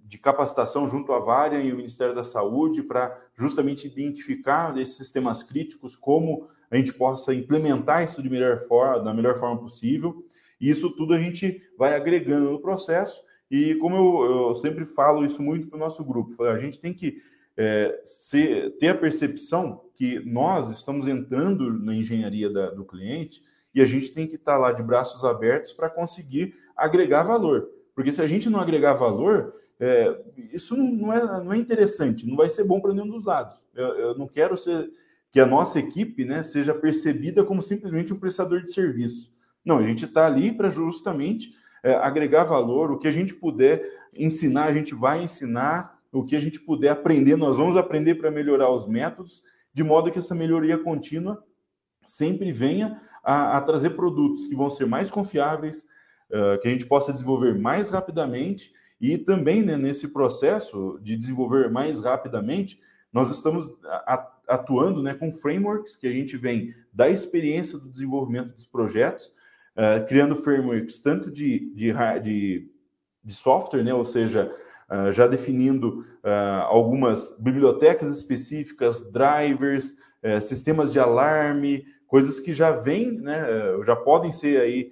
de capacitação junto à Vária e o Ministério da Saúde para justamente identificar esses sistemas críticos, como a gente possa implementar isso de melhor forma, da melhor forma possível. E isso tudo a gente vai agregando no processo e como eu, eu sempre falo isso muito para o nosso grupo, a gente tem que é, ser, ter a percepção que nós estamos entrando na engenharia da, do cliente e a gente tem que estar tá lá de braços abertos para conseguir agregar valor. Porque se a gente não agregar valor, é, isso não é, não é interessante, não vai ser bom para nenhum dos lados. Eu, eu, não quero ser que a nossa equipe né, seja percebida como simplesmente um prestador de serviço. Não, a gente está ali para justamente é, agregar valor, o que a gente puder ensinar, a gente vai ensinar, o que a gente puder aprender, nós vamos aprender para melhorar os métodos, de modo que essa melhoria contínua sempre venha a, a trazer produtos que vão ser mais confiáveis, que a gente possa desenvolver mais rapidamente e também né, nesse processo de desenvolver mais rapidamente, nós estamos atuando né, com frameworks que a gente vem da experiência do desenvolvimento dos projetos, uh, criando frameworks tanto de, de, de, de, software, né, ou seja, uh, já definindo uh, algumas bibliotecas específicas, drivers, sistemas de alarme, coisas que já vêm, né, já podem ser aí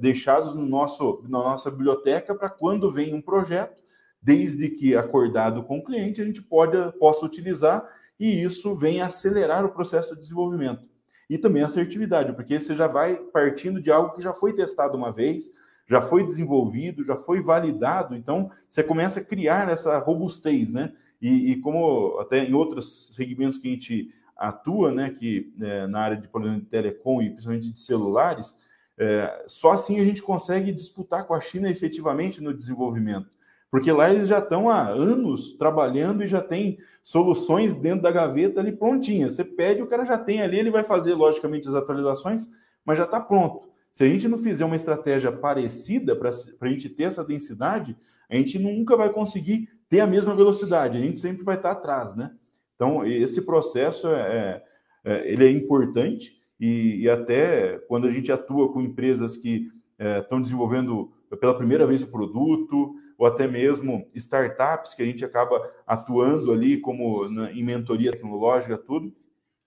deixados no nosso, na nossa biblioteca para quando vem um projeto, desde que acordado com o cliente, a gente pode, possa utilizar e isso vem acelerar o processo de desenvolvimento e também assertividade, porque você já vai partindo de algo que já foi testado uma vez, já foi desenvolvido, já foi validado, então você começa a criar essa robustez, né? E, e como até em outros segmentos que a gente atua, né, que é, na área de, de telecom e principalmente de celulares, é, só assim a gente consegue disputar com a China efetivamente no desenvolvimento. Porque lá eles já estão há anos trabalhando e já tem soluções dentro da gaveta ali prontinhas. Você pede, o cara já tem ali, ele vai fazer, logicamente, as atualizações, mas já está pronto. Se a gente não fizer uma estratégia parecida para a gente ter essa densidade, a gente nunca vai conseguir ter a mesma velocidade, a gente sempre vai estar tá atrás, né? Então, esse processo é, é, é ele é importante e, e, até quando a gente atua com empresas que é, estão desenvolvendo pela primeira vez o produto, ou até mesmo startups que a gente acaba atuando ali como na, em mentoria tecnológica, tudo,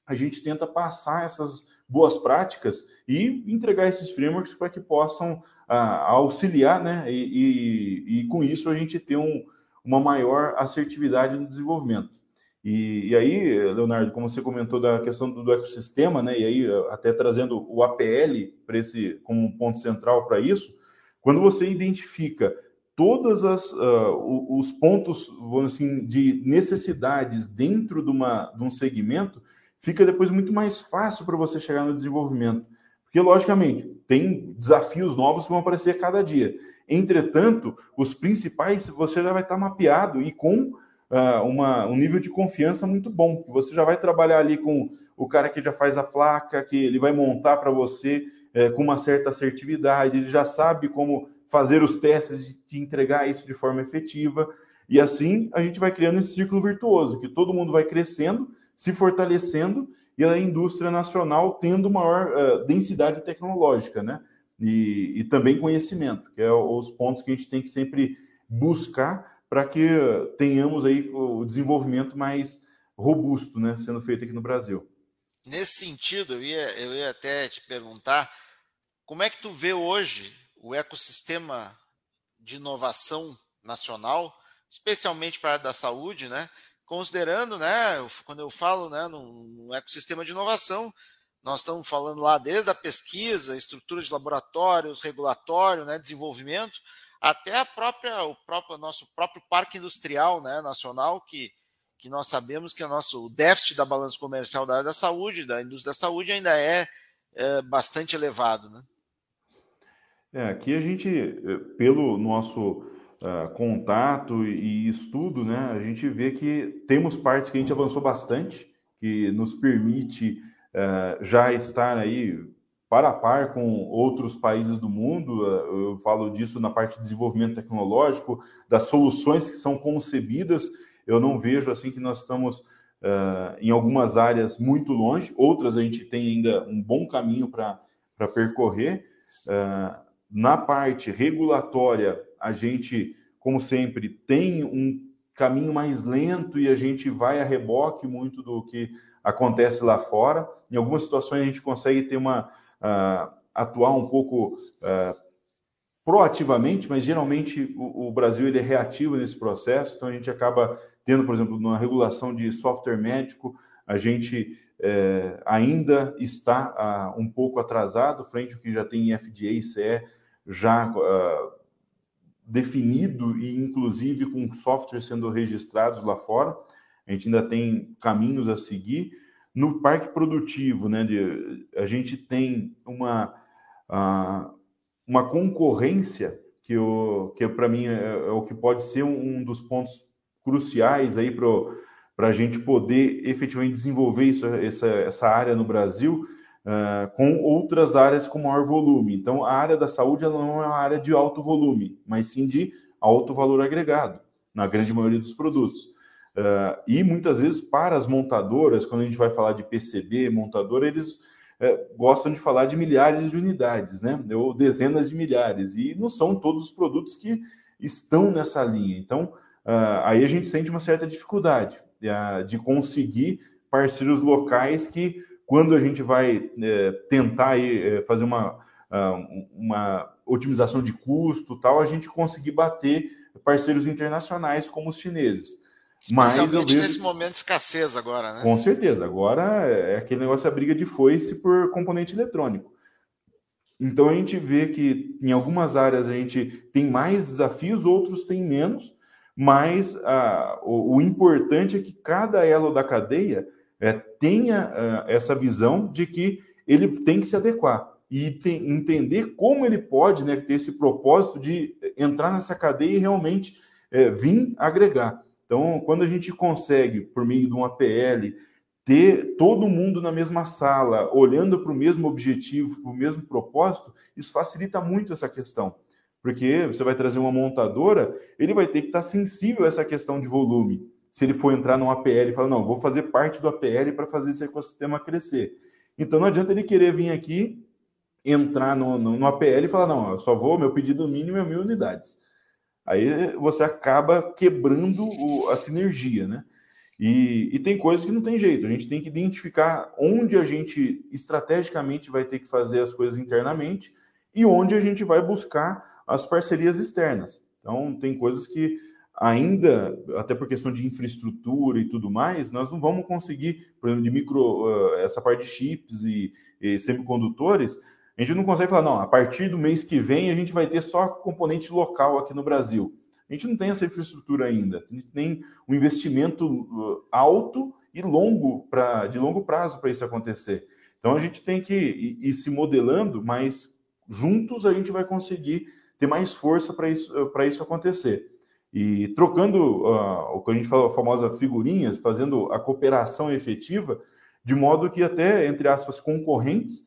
a gente tenta passar essas boas práticas e entregar esses frameworks para que possam ah, auxiliar, né? E, e, e, com isso a gente ter um, uma maior assertividade no desenvolvimento. E, e, aí, Leonardo, como você comentou da questão do, do, ecossistema, né? E aí até trazendo o APL para esse como um ponto central para isso, quando você identifica todos uh, os pontos assim, de necessidades dentro de, uma, de um segmento, fica depois muito mais fácil para você chegar no desenvolvimento. Porque, logicamente, tem desafios novos que vão aparecer a cada dia. Entretanto, os principais você já vai estar mapeado e com uh, uma, um nível de confiança muito bom. Você já vai trabalhar ali com o cara que já faz a placa, que ele vai montar para você é, com uma certa assertividade, ele já sabe como fazer os testes de entregar isso de forma efetiva. E assim a gente vai criando esse círculo virtuoso, que todo mundo vai crescendo, se fortalecendo e a indústria nacional tendo maior uh, densidade tecnológica, né? E, e, também conhecimento, que é os pontos que a gente tem que sempre buscar para que tenhamos aí o desenvolvimento mais robusto, né, sendo feito aqui no Brasil. Nesse sentido, eu ia, eu ia até te perguntar como é que tu vê hoje o ecossistema de inovação nacional, especialmente para a área da saúde, né? Considerando, né, quando eu falo né, no, ecossistema de inovação, nós estamos falando lá desde a pesquisa, estrutura de laboratórios, regulatório, né, desenvolvimento, até a própria, o próprio nosso próprio parque industrial né, nacional, que, que nós sabemos que o nosso o déficit da balança comercial da área da saúde, da indústria da saúde, ainda é, é bastante elevado. Né? É, aqui a gente, eh, pelo nosso uh, contato e estudo, né, a gente vê que temos partes que a gente avançou bastante, que nos permite uh, já estar aí para a par com outros países do mundo. Uh, eu falo disso na parte de desenvolvimento tecnológico, das soluções que são concebidas. Eu não vejo assim que nós estamos em algumas áreas muito longe, outras a gente tem ainda um bom caminho para percorrer. Uh, na parte regulatória, a gente, como sempre, tem um caminho mais lento e a gente vai a reboque muito do que acontece lá fora. Em algumas situações a gente consegue ter uma uh, atuar um pouco uh, proativamente, mas geralmente o, o, Brasil ele é reativo nesse processo, então a gente acaba tendo, por exemplo, uma regulação de software médico, a gente é, ainda está uh, um pouco atrasado frente ao que já tem em FDA e CE já definido e inclusive com software sendo registrados lá fora. A gente ainda tem caminhos a seguir. No parque produtivo, né, de, a gente tem uma, uh, uma concorrência que, que para mim é, é, o que pode ser um, um dos pontos cruciais aí para a gente poder efetivamente desenvolver isso, essa, essa área no Brasil, uh, com outras áreas com maior volume. Então, a área da saúde não é uma área de alto volume, mas sim de alto valor agregado, na grande maioria dos produtos. Uh, e muitas vezes, para as montadoras, quando a gente vai falar de PCB, montadora, eles uh, gostam de falar de milhares de unidades, né? ou dezenas de milhares, e não são todos os produtos que estão nessa linha. Então, uh, aí a gente sente uma certa dificuldade de conseguir parceiros locais que quando a gente vai é, tentar aí, fazer uma, uma otimização de custo tal, a gente conseguir bater parceiros internacionais como os chineses. Vejo... nesse momento de escassez agora, né? Com certeza. Agora é aquele negócio, a briga de foice por componente eletrônico. Então a gente vê que em algumas áreas a gente tem mais desafios, outros têm menos, mas ah, o, o importante é que cada elo da cadeia é, tenha uh, essa visão de que ele tem que se adequar e tem, entender como ele pode né, ter esse propósito de entrar nessa cadeia e realmente é, vir agregar. Então, quando a gente consegue, por meio de uma PL, ter todo mundo na mesma sala, olhando para o mesmo objetivo, para o mesmo propósito, isso facilita muito essa questão. Porque você vai trazer uma montadora, ele vai ter que estar sensível a essa questão de volume se ele for entrar num APL e falar, não, vou fazer parte do APL para fazer esse ecossistema crescer. Então não adianta ele querer vir aqui, entrar no, no, no APL e falar, não, eu só vou, meu pedido mínimo é mil unidades. Aí você acaba quebrando o, a sinergia, né? E, e, tem coisas que não tem jeito, a gente tem que identificar onde a gente estrategicamente vai ter que fazer as coisas internamente e onde a gente vai buscar as parcerias externas. Então, tem coisas que ainda, até por questão de infraestrutura e tudo mais, nós não vamos conseguir, por exemplo, de micro, essa parte de chips e, e semicondutores, a gente não consegue falar, não, a partir do mês que vem a gente vai ter só componente local aqui no Brasil. A gente não tem essa infraestrutura ainda, a gente tem um investimento alto e longo pra, de longo prazo para isso acontecer. Então a gente tem que ir, ir se modelando, mas juntos a gente vai conseguir ter mais força para isso, isso acontecer. E trocando uh, o que a gente fala, a famosa figurinhas, fazendo a cooperação efetiva, de modo que até, entre aspas, concorrentes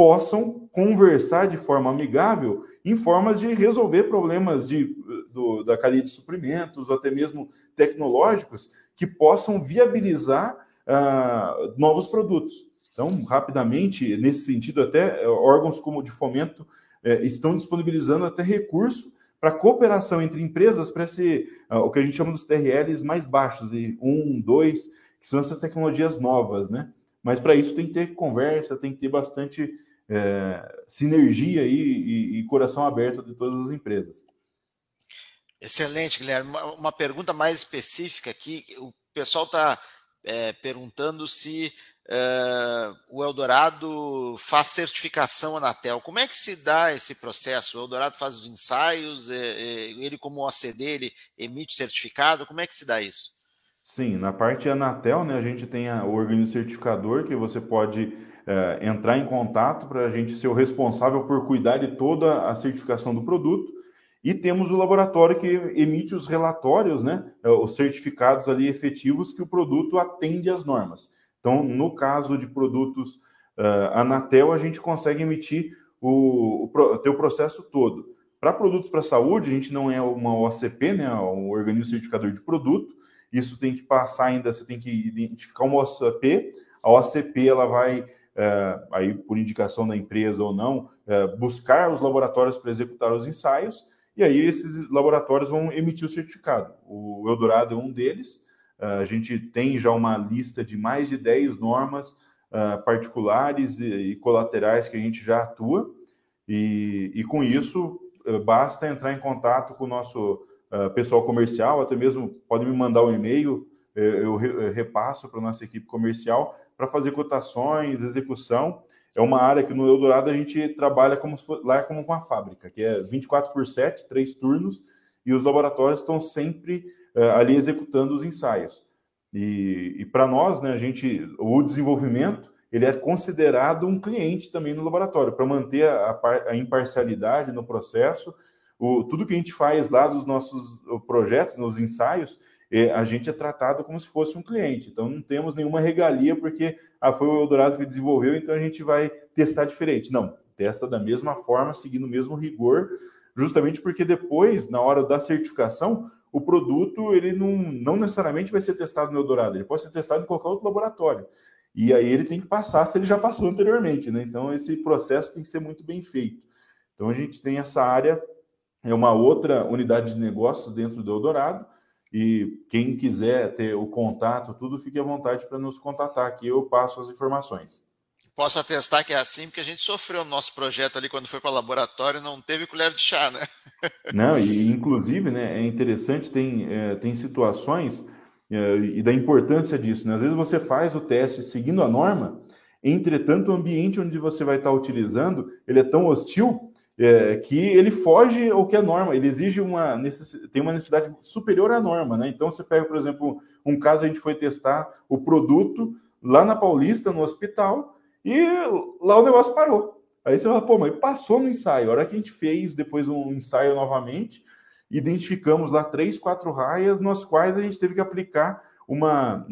possam conversar de forma amigável em formas de resolver problemas de, do, da cadeia de suprimentos, ou até mesmo tecnológicos, que possam viabilizar uh, novos produtos. Então, rapidamente, nesse sentido, até órgãos como de fomento eh, estão disponibilizando até recurso para cooperação entre empresas para ser uh, o que a gente chama dos TRLs mais baixos, de um, dois, que são essas tecnologias novas, né? Mas para isso tem que ter conversa, tem que ter bastante é, sinergia e, e, e, coração aberto de todas as empresas. Excelente, Guilherme. Uma, uma pergunta mais específica aqui. O pessoal está é, perguntando se uh, o Eldorado faz certificação Anatel. Como é que se dá esse processo? O Eldorado faz os ensaios, ele como OCD, ele emite certificado, como é que se dá isso? Sim, na parte Anatel, né, a gente tem a, o organismo certificador que você pode é, entrar em contato para a gente ser o responsável por cuidar de toda a certificação do produto. E temos o laboratório que emite os relatórios, né, é, os certificados ali efetivos que o produto atende às normas. Então, no caso de produtos uh, Anatel, a gente consegue emitir o, o, o processo todo. Para produtos para saúde, a gente não é uma OCP, né, um organismo certificador de produto. Isso tem que passar ainda, você tem que identificar uma OCP. A OCP ela vai é, aí por indicação da empresa ou não, é, buscar os laboratórios para executar os ensaios, e aí esses laboratórios vão emitir o certificado. O Eldorado é um deles, é, a gente tem já uma lista de mais de 10 normas é, particulares e, e, colaterais que a gente já atua, e, e com isso é, basta entrar em contato com o nosso pessoal comercial, até mesmo pode me mandar um e-mail, eu repasso para a nossa equipe comercial para fazer cotações, execução. É uma área que no Eldorado a gente trabalha como lá é como com a fábrica, que é 24 por 7, três turnos, e os laboratórios estão sempre uh, ali executando os ensaios. E, e para nós, né, a gente, o desenvolvimento, ele é considerado um cliente também no laboratório, para manter a, a, imparcialidade no processo. O, tudo que a gente faz lá dos nossos projetos, nos ensaios, a gente é tratado como se fosse um cliente. Então não temos nenhuma regalia porque ah, foi o Eldorado que desenvolveu, então a gente vai testar diferente. Não, testa da mesma forma, seguindo o mesmo rigor, justamente porque depois, na hora da certificação, o produto ele não, não necessariamente vai ser testado no Eldorado, ele pode ser testado em qualquer outro laboratório. E aí ele tem que passar se ele já passou anteriormente, né? Então esse processo tem que ser muito bem feito. Então a gente tem essa área, é uma outra unidade de negócios dentro do Eldorado, e quem quiser ter o contato, tudo, fique à vontade para nos contatar aqui, eu passo as informações. Posso atestar que é assim, porque a gente sofreu no nosso projeto ali quando foi para o laboratório, não teve colher de chá, né? Não, e inclusive, né, é interessante, tem, é, tem situações é, e da importância disso, né? Às vezes você faz o teste seguindo a norma, entretanto, o ambiente onde você vai estar utilizando, ele é tão hostil é, que ele foge ao que é norma, ele exige uma tem uma necessidade superior à norma, né? Então você pega, por exemplo, um caso a gente foi testar o produto lá na Paulista, no hospital, e lá o negócio parou. Aí você fala, pô, mas passou no ensaio. A hora que a gente fez depois um ensaio novamente, identificamos lá três, quatro raias, nas quais a gente teve que aplicar uma,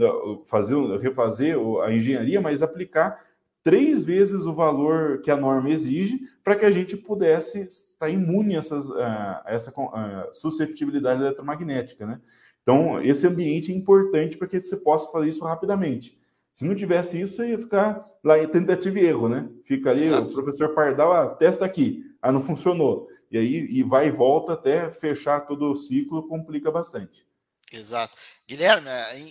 fazer, refazer a engenharia, mas aplicar três vezes o valor que a norma exige para que a gente pudesse estar imune a, essas, a essa a susceptibilidade eletromagnética, né? Então, esse ambiente é importante para que você possa fazer isso rapidamente. Se não tivesse isso, ia ficar lá em tentativa e erro, né? Fica ali, Exato. o professor Pardal, ah, testa aqui, ah, não funcionou. E aí e vai e volta até fechar todo o ciclo, complica bastante. Exato. Guilherme,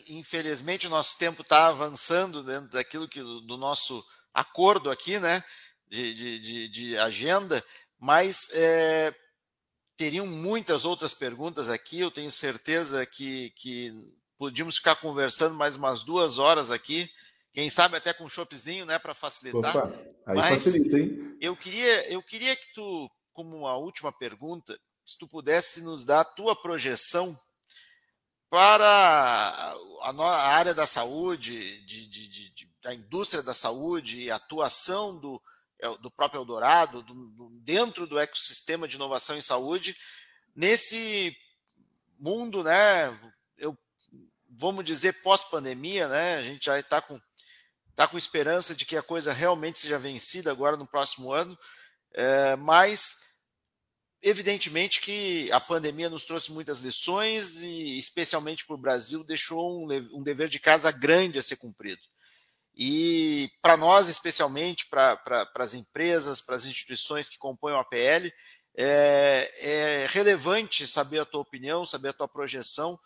infelizmente o nosso tempo está avançando dentro daquilo que do nosso acordo aqui, né, de, de, de, de agenda, mas é, teriam muitas outras perguntas aqui. Eu tenho certeza que, que podíamos ficar conversando mais umas duas horas aqui. Quem sabe até com um choppzinho, né, para facilitar. Opa, Mas facilita, eu queria, eu queria que tu, como uma última pergunta, se tu pudesse nos dar a tua projeção para a, a área da saúde, de, de, de, da indústria da saúde e atuação do, é, do próprio Eldorado, do, do, dentro do ecossistema de inovação em saúde, nesse mundo, né? Eu, vamos dizer, pós-pandemia, né? A gente já está com, tá com esperança de que a coisa realmente seja vencida agora no próximo ano, é, mas evidentemente que a pandemia nos trouxe muitas lições e, especialmente para o Brasil, deixou um, um dever de casa grande a ser cumprido. E para nós, especialmente, para as empresas, para as instituições que compõem o APL, é, é, relevante saber a tua opinião, saber a tua projeção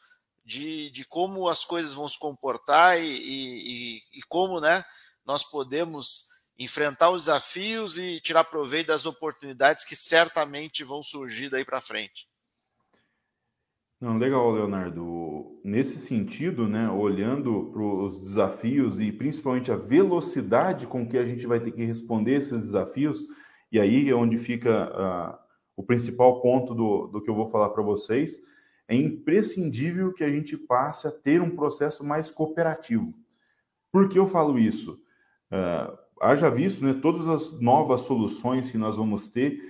de, de como as coisas vão se comportar e, e, e como né, nós podemos enfrentar os desafios e tirar proveito das oportunidades que certamente vão surgir daí para frente. Não, legal, Leonardo nesse sentido, né, olhando para os desafios e principalmente a velocidade com que a gente vai ter que responder esses desafios, e aí é onde fica uh, o principal ponto do, do que eu vou falar para vocês, é imprescindível que a gente passe a ter um processo mais cooperativo. Por que eu falo isso? Uh, haja visto né, todas as novas soluções que nós vamos ter,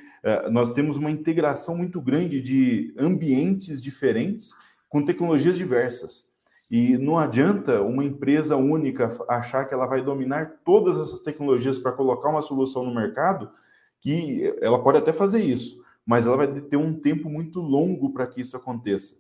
nós temos uma integração muito grande de ambientes diferentes com tecnologias diversas. E não adianta uma empresa única achar que ela vai dominar todas essas tecnologias para colocar uma solução no mercado, que ela pode até fazer isso, mas ela vai ter um tempo muito longo para que isso aconteça.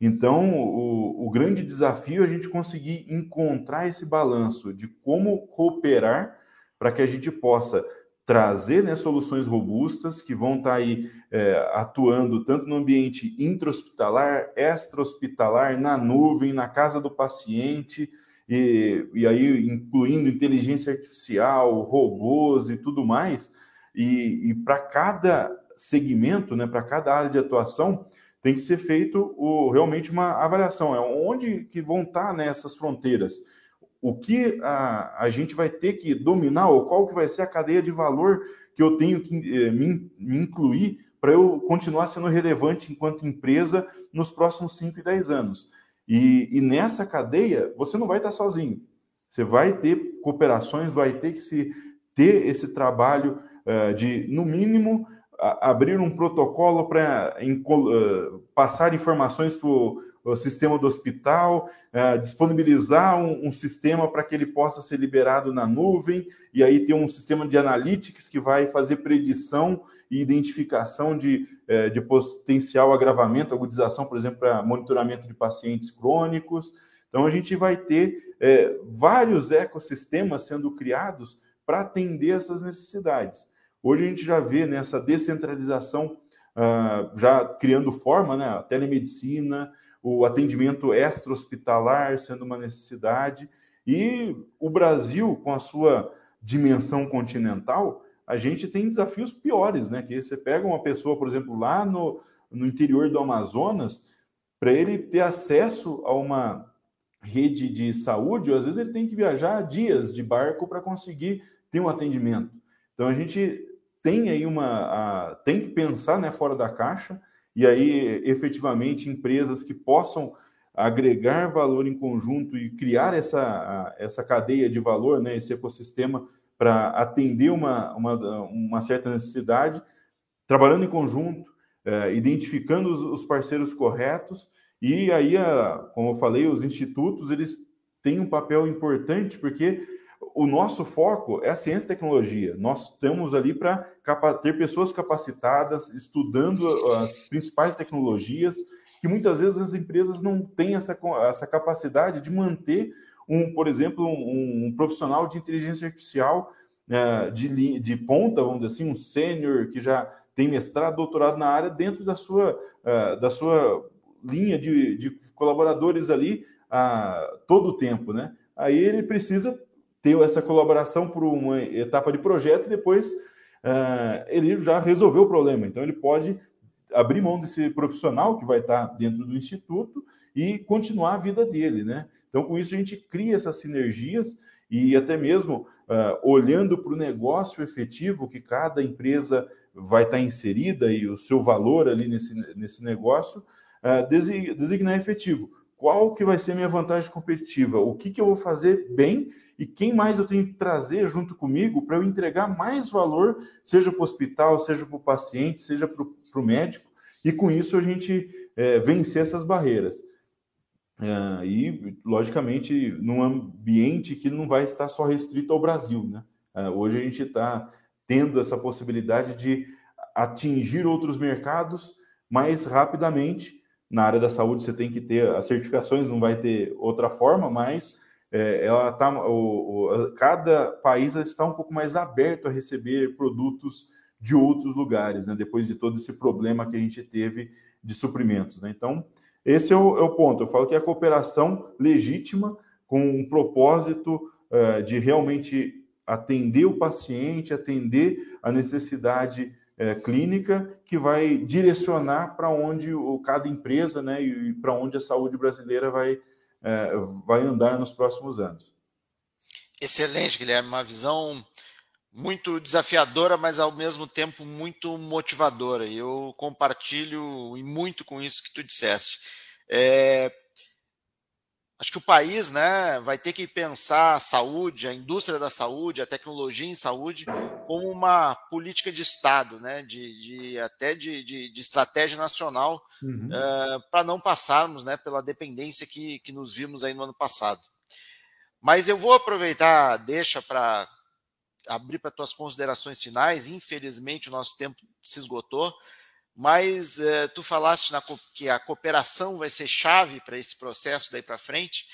Então, o, o, grande desafio é a gente conseguir encontrar esse balanço de como cooperar para que a gente possa trazer né, soluções robustas que vão estar tá aí é, atuando tanto no ambiente intra-hospitalar, extra-hospitalar, na nuvem, na casa do paciente, e, e aí incluindo inteligência artificial, robôs e tudo mais. E, e para cada segmento, né, para cada área de atuação, tem que ser feito o, realmente uma avaliação. É onde que vão estar nessas fronteiras. O que a, a gente vai ter que dominar, ou qual que vai ser a cadeia de valor que eu tenho que eh, me, me incluir para eu continuar sendo relevante enquanto empresa nos próximos 5 e 10 anos. E, e, nessa cadeia, você não vai estar sozinho. Você vai ter cooperações, vai ter que se ter esse trabalho uh, de, no mínimo, abrir um protocolo para uh, passar informações para o sistema do hospital, uh, disponibilizar um, um sistema para que ele possa ser liberado na nuvem, e aí ter um sistema de analytics que vai fazer predição e identificação de, uh, de potencial agravamento, agudização, por exemplo, para monitoramento de pacientes crônicos. Então, a gente vai ter vários ecossistemas sendo criados para atender essas necessidades. Hoje a gente já vê nessa descentralização uh, já criando forma, né? A telemedicina, o atendimento extra-hospitalar sendo uma necessidade. E o Brasil, com a sua dimensão continental, a gente tem desafios piores, né? Que você pega uma pessoa, por exemplo, lá no, no interior do Amazonas, para ele ter acesso a uma rede de saúde, às vezes ele tem que viajar dias de barco para conseguir ter um atendimento. Então a gente tem aí uma. A, tem que pensar né, fora da caixa, e aí efetivamente empresas que possam agregar valor em conjunto e criar essa, essa cadeia de valor, né, esse ecossistema para atender uma, uma, uma, certa necessidade, trabalhando em conjunto, é, identificando os, os, parceiros corretos, e aí, a, como eu falei, os institutos eles têm um papel importante, porque o nosso foco é a ciência e tecnologia. Nós estamos ali para ter pessoas capacitadas, estudando as principais tecnologias, que muitas vezes as empresas não têm essa, essa capacidade de manter, um, por exemplo, um, um profissional de inteligência artificial uh, de, de ponta, vamos dizer assim, um sênior que já tem mestrado, doutorado na área, dentro da sua, uh, da sua linha de, de colaboradores ali uh, todo o tempo, né? Aí ele precisa ter essa colaboração por uma etapa de projeto e depois uh, ele já resolveu o problema. Então, ele pode abrir mão desse profissional que vai estar dentro do instituto e continuar a vida dele, né? Então, com isso, a gente cria essas sinergias e até mesmo uh, olhando para o negócio efetivo que cada empresa vai estar inserida e o seu valor ali nesse, nesse negócio, uh, designar efetivo. Qual que vai ser minha vantagem competitiva? O que, que eu vou fazer bem e quem mais eu tenho que trazer junto comigo para eu entregar mais valor, seja para o hospital, seja para o paciente, seja para o médico, e com isso a gente é, vencer essas barreiras. É, e, logicamente, num ambiente que não vai estar só restrito ao Brasil. Né? É, hoje a gente está tendo essa possibilidade de atingir outros mercados mais rapidamente. Na área da saúde você tem que ter as certificações, não vai ter outra forma, mas é, ela tá, o, o, cada país está um pouco mais aberto a receber produtos de outros lugares, né, depois de todo esse problema que a gente teve de suprimentos. Né? Então, esse é o, é o, ponto. Eu falo que é a cooperação legítima, com um propósito uh, de realmente atender o paciente, atender a necessidade é, clínica que vai direcionar para onde o, cada empresa né, e, e para onde a saúde brasileira vai, é, vai andar nos próximos anos. Excelente, Guilherme. Uma visão muito desafiadora, mas ao mesmo tempo muito motivadora. E eu compartilho muito com isso que tu disseste. É, acho que o país né, vai ter que pensar a saúde, a indústria da saúde, a tecnologia em saúde, como uma política de Estado, né, de, de até de, de, de, estratégia nacional, uhum. uh, para não passarmos né, pela dependência que, que nos vimos aí no ano passado. Mas eu vou aproveitar, deixa para abrir para tuas considerações finais. Infelizmente, o nosso tempo se esgotou, mas uh, tu falaste na, que a cooperação vai ser chave para esse processo daí para frente,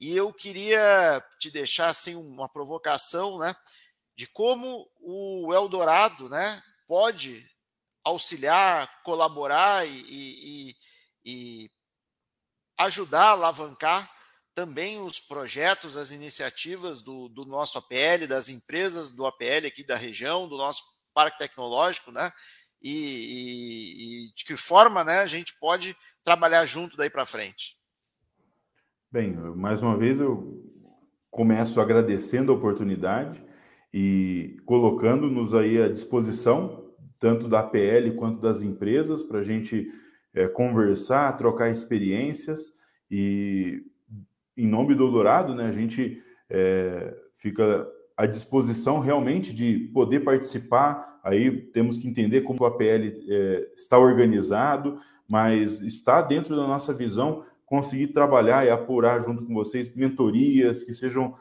e eu queria te deixar assim uma provocação, né, de como o Eldorado, né, pode auxiliar, colaborar e, e, e ajudar a alavancar também os projetos, as iniciativas do, do nosso APL, das empresas do APL aqui da região, do nosso parque tecnológico, né? E, e, e de que forma né, a gente pode trabalhar junto daí para frente. Bem, mais uma vez eu começo agradecendo a oportunidade e colocando-nos aí à disposição, tanto da APL quanto das empresas, para a gente é, conversar, trocar experiências e, em nome do Dourado, né, a gente é, fica à disposição realmente de poder participar. Aí temos que entender como o APL é, está organizado, mas está dentro da nossa visão conseguir trabalhar e apurar junto com vocês mentorias que sejam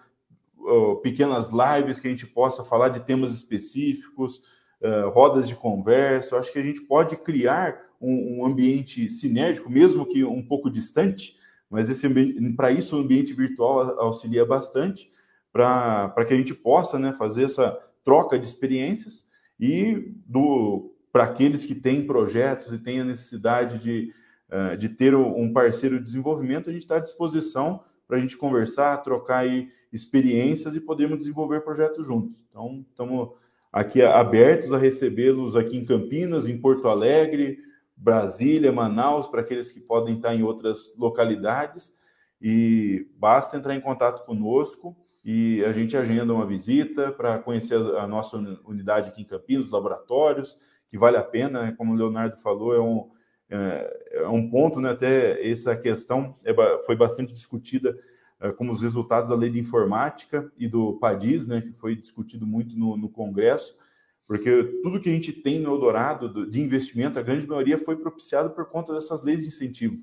uh, pequenas lives que a gente possa falar de temas específicos, uh, rodas de conversa. Eu acho que a gente pode criar um, um ambiente sinérgico, mesmo que um pouco distante, mas para isso o ambiente virtual auxilia bastante para que a gente possa né, fazer essa troca de experiências e do para aqueles que têm projetos e têm a necessidade de, uh, de ter um parceiro de desenvolvimento, a gente está à disposição para a gente conversar, trocar aí experiências e podermos desenvolver projetos juntos. Então, estamos aqui abertos a recebê-los aqui em Campinas, em Porto Alegre, Brasília, Manaus, para aqueles que podem estar em outras localidades. E basta entrar em contato conosco e a gente agenda uma visita para conhecer a nossa unidade aqui em Campinas, os laboratórios, que vale a pena, né? como o Leonardo falou, é um, é, é um ponto, né? até essa questão é, foi bastante discutida é, como os resultados da lei de informática e do PADIS, né? que foi discutido muito no, no Congresso, porque tudo que a gente tem no Eldorado de investimento, a grande maioria foi propiciado por conta dessas leis de incentivo,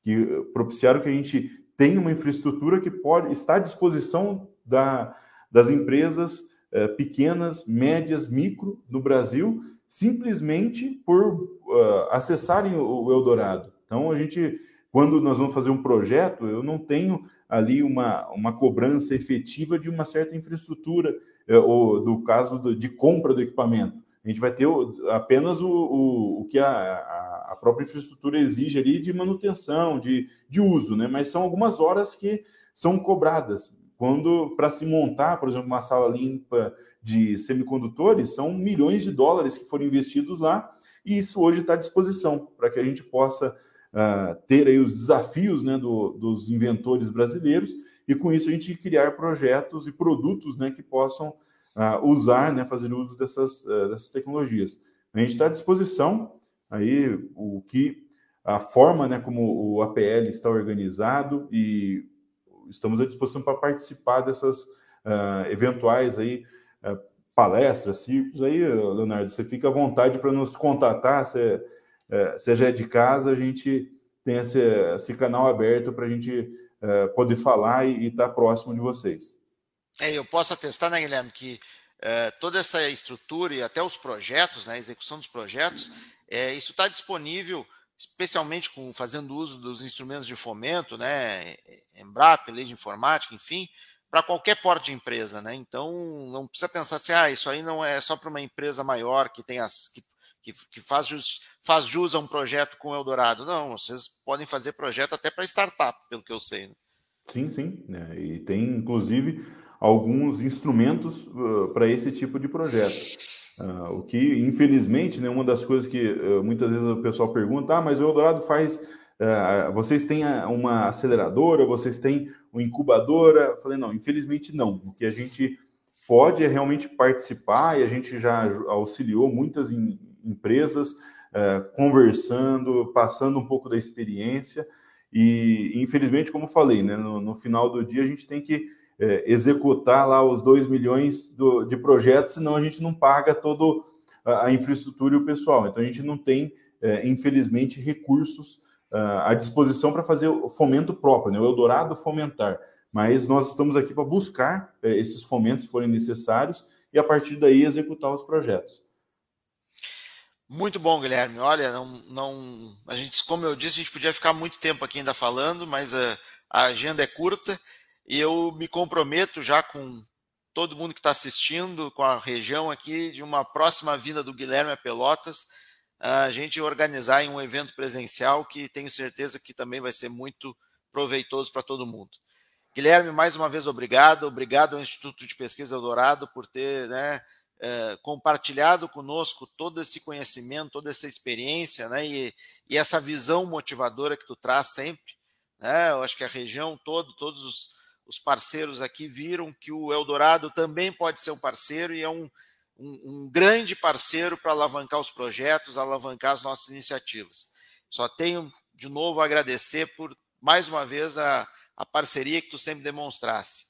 que propiciaram que a gente tenha uma infraestrutura que pode estar à disposição da, das empresas eh, pequenas, médias, micro no Brasil, simplesmente por uh, acessarem o, o Eldorado. Então, a gente, quando nós vamos fazer um projeto, eu não tenho ali uma, uma cobrança efetiva de uma certa infraestrutura, eh, ou do caso de compra do equipamento. A gente vai ter apenas o, o, o que a, a, a, própria infraestrutura exige ali de manutenção, de, de uso, né? mas são algumas horas que são cobradas. Quando, para se montar, por exemplo, uma sala limpa de semicondutores, são milhões de dólares que foram investidos lá, e isso hoje está à disposição para que a gente possa uh, ter aí os desafios né, do, dos inventores brasileiros, e com isso a gente criar projetos e produtos né, que possam uh, usar, né, fazer uso dessas, uh, dessas tecnologias. A gente está à disposição, aí o que a forma né, como o APL está organizado e estamos à disposição para participar dessas uh, eventuais aí, uh, palestras, círculos. Aí, Leonardo, você fica à vontade para nos contatar, se, uh, se já é de casa, a gente tem esse, esse canal aberto para a gente uh, poder falar e estar tá próximo de vocês. É, eu posso atestar, né, Guilherme, que toda essa estrutura e até os projetos, né, a execução dos projetos, é, isso está disponível especialmente com fazendo uso dos instrumentos de fomento, né, Embrap, lei de informática, enfim, para qualquer porte de empresa, né? Então não precisa pensar assim, ah, isso aí não é só para uma empresa maior que tem as que, que, que faz, jus, faz jus a um projeto com o Eldorado. Não, vocês podem fazer projeto até para startup, pelo que eu sei. Né? Sim, sim. É, e tem, inclusive, alguns instrumentos uh, para esse tipo de projeto. Uh, o que, infelizmente, né, uma das coisas que uh, muitas vezes o pessoal pergunta, ah, mas o Eldorado faz, uh, vocês têm uma aceleradora, vocês têm uma incubadora? Eu falei, não, infelizmente não. O que a gente pode é realmente participar e a gente já auxiliou muitas in, empresas conversando, passando um pouco da experiência e, infelizmente, como falei, né, no, no final do dia a gente tem que é, executar lá os 2 milhões do, de projetos, senão a gente não paga toda a, infraestrutura e o pessoal. Então a gente não tem, é, infelizmente, recursos uh, à disposição para fazer o fomento próprio, né? o Eldorado fomentar. Mas nós estamos aqui para buscar é, esses fomentos, se forem necessários, e a partir daí executar os projetos. Muito bom, Guilherme. Olha, não, não, a gente, como eu disse, a gente podia ficar muito tempo aqui ainda falando, mas a, a agenda é curta e eu me comprometo já com todo mundo que está assistindo, com a região aqui, de uma próxima vinda do Guilherme a Pelotas, a gente organizar em um evento presencial que tenho certeza que também vai ser muito proveitoso para todo mundo. Guilherme, mais uma vez, obrigado. Obrigado ao Instituto de Pesquisa Eldorado por ter né, é, compartilhado conosco todo esse conhecimento, toda essa experiência né, e, e essa visão motivadora que tu traz sempre. Né? Eu acho que a região toda, todos os os parceiros aqui viram que o Eldorado também pode ser um parceiro e é um, um, um grande parceiro para alavancar os projetos, alavancar as nossas iniciativas. Só tenho, de novo, a agradecer por, mais uma vez, a, a parceria que tu sempre demonstraste.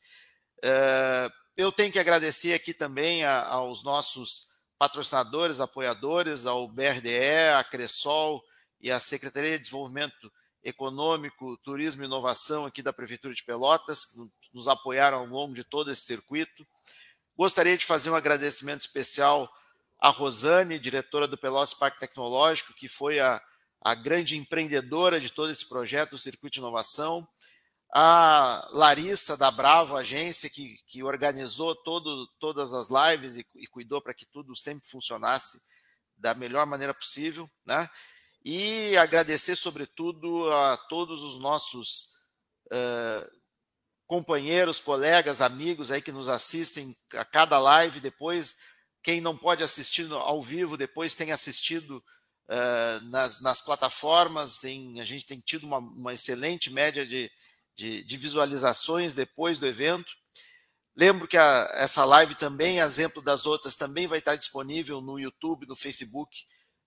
Uh, eu tenho que agradecer aqui também a, aos nossos patrocinadores, apoiadores, ao BRDE, à Cressol e à Secretaria de Desenvolvimento Econômico, Turismo e Inovação aqui da Prefeitura de Pelotas, que nos apoiaram ao longo de todo esse circuito. Gostaria de fazer um agradecimento especial à Rosane, diretora do Pelotas Parque Tecnológico, que foi a, a grande empreendedora de todo esse projeto do Circuito de Inovação, a Larissa da Bravo Agência, que, que organizou todo, todas as lives e, e cuidou para que tudo sempre funcionasse da melhor maneira possível, né? E agradecer, sobretudo, a todos os nossos uh, companheiros, colegas, amigos aí que nos assistem a cada live. Depois, quem não pode assistir ao vivo, depois tem assistido uh, nas, nas, plataformas. Tem, a gente tem tido uma, uma excelente média de, de, de, visualizações depois do evento. Lembro que a, essa live também, exemplo das outras, também vai estar disponível no YouTube, no Facebook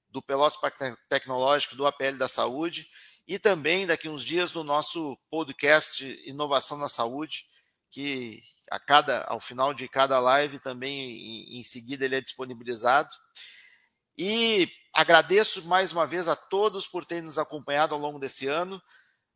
do Pelotas Parque Tecnológico, do APL da Saúde, e também daqui uns dias no nosso podcast Inovação na Saúde, que a cada, ao final de cada live também em, em seguida ele é disponibilizado. E agradeço mais uma vez a todos por terem nos acompanhado ao longo desse ano.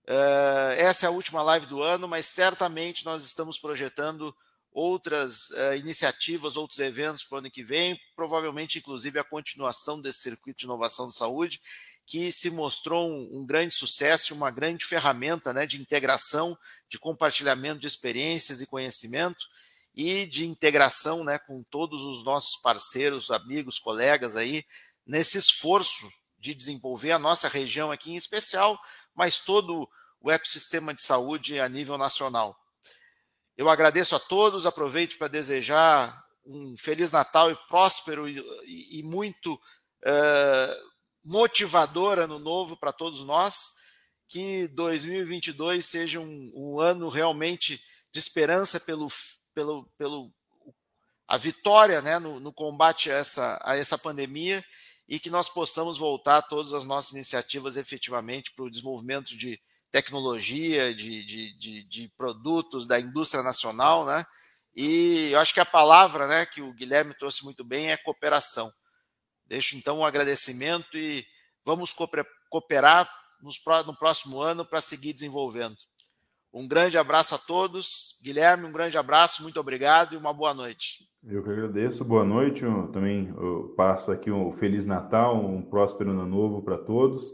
Uh, essa é a última live do ano, mas certamente nós estamos projetando outras uh, iniciativas, outros eventos para o ano que vem, provavelmente, inclusive, a continuação desse circuito de inovação de saúde, que se mostrou um, um grande sucesso, uma grande ferramenta né, de integração, de compartilhamento de experiências e conhecimento e de integração né, com todos os nossos parceiros, amigos, colegas aí, nesse esforço de desenvolver a nossa região aqui em especial, mas todo o ecossistema de saúde a nível nacional. Eu agradeço a todos, aproveito para desejar um Feliz Natal e próspero e, e muito uh, motivador ano novo para todos nós. Que 2022 seja um, um, ano realmente de esperança pelo, pelo, pelo a vitória né, no, no combate a essa, a essa pandemia e que nós possamos voltar todas as nossas iniciativas efetivamente para o desenvolvimento de tecnologia, de, de, de, de, produtos da indústria nacional, né? E eu acho que a palavra né, que o Guilherme trouxe muito bem é cooperação. Deixo então um agradecimento e vamos cooperar no próximo ano para seguir desenvolvendo. Um grande abraço a todos. Guilherme, um grande abraço, muito obrigado e uma boa noite. Eu que agradeço, boa noite. Eu também eu passo aqui um Feliz Natal, um próspero ano novo para todos.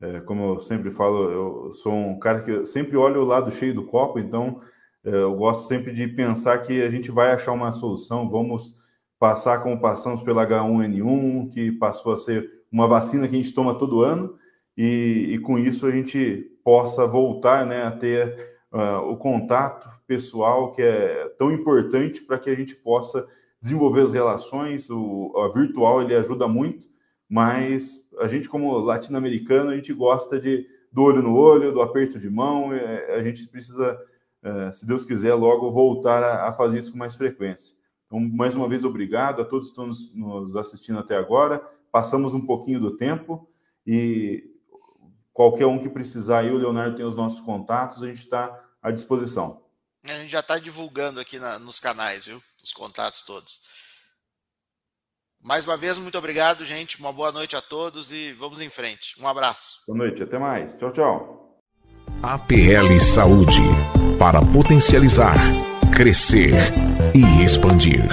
É, como eu sempre falo, eu sou um cara que sempre olha o lado cheio do copo, então é, eu gosto sempre de pensar que a gente vai achar uma solução. Vamos passar como passamos pela H1N1, que passou a ser uma vacina que a gente toma todo ano, e, e com isso a gente possa voltar né, a ter uh, o contato pessoal que é tão importante para que a gente possa desenvolver as relações. O a virtual ele ajuda muito, mas a gente como latino-americano a gente gosta de do olho no olho, do aperto de mão. É, a gente precisa, é, se Deus quiser, logo voltar a, a fazer isso com mais frequência. Então, mais uma vez, obrigado a todos que estão nos, nos assistindo até agora. Passamos um pouquinho do tempo e qualquer um que precisar aí, o Leonardo tem os nossos contatos, a gente está à disposição. A gente já está divulgando aqui na, nos canais, viu? Os contatos todos. Mais uma vez, muito obrigado, gente. Uma boa noite a todos e vamos em frente. Um abraço. Boa noite, até mais. Tchau, tchau. APL Saúde para potencializar, crescer e expandir.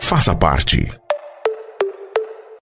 Faça parte.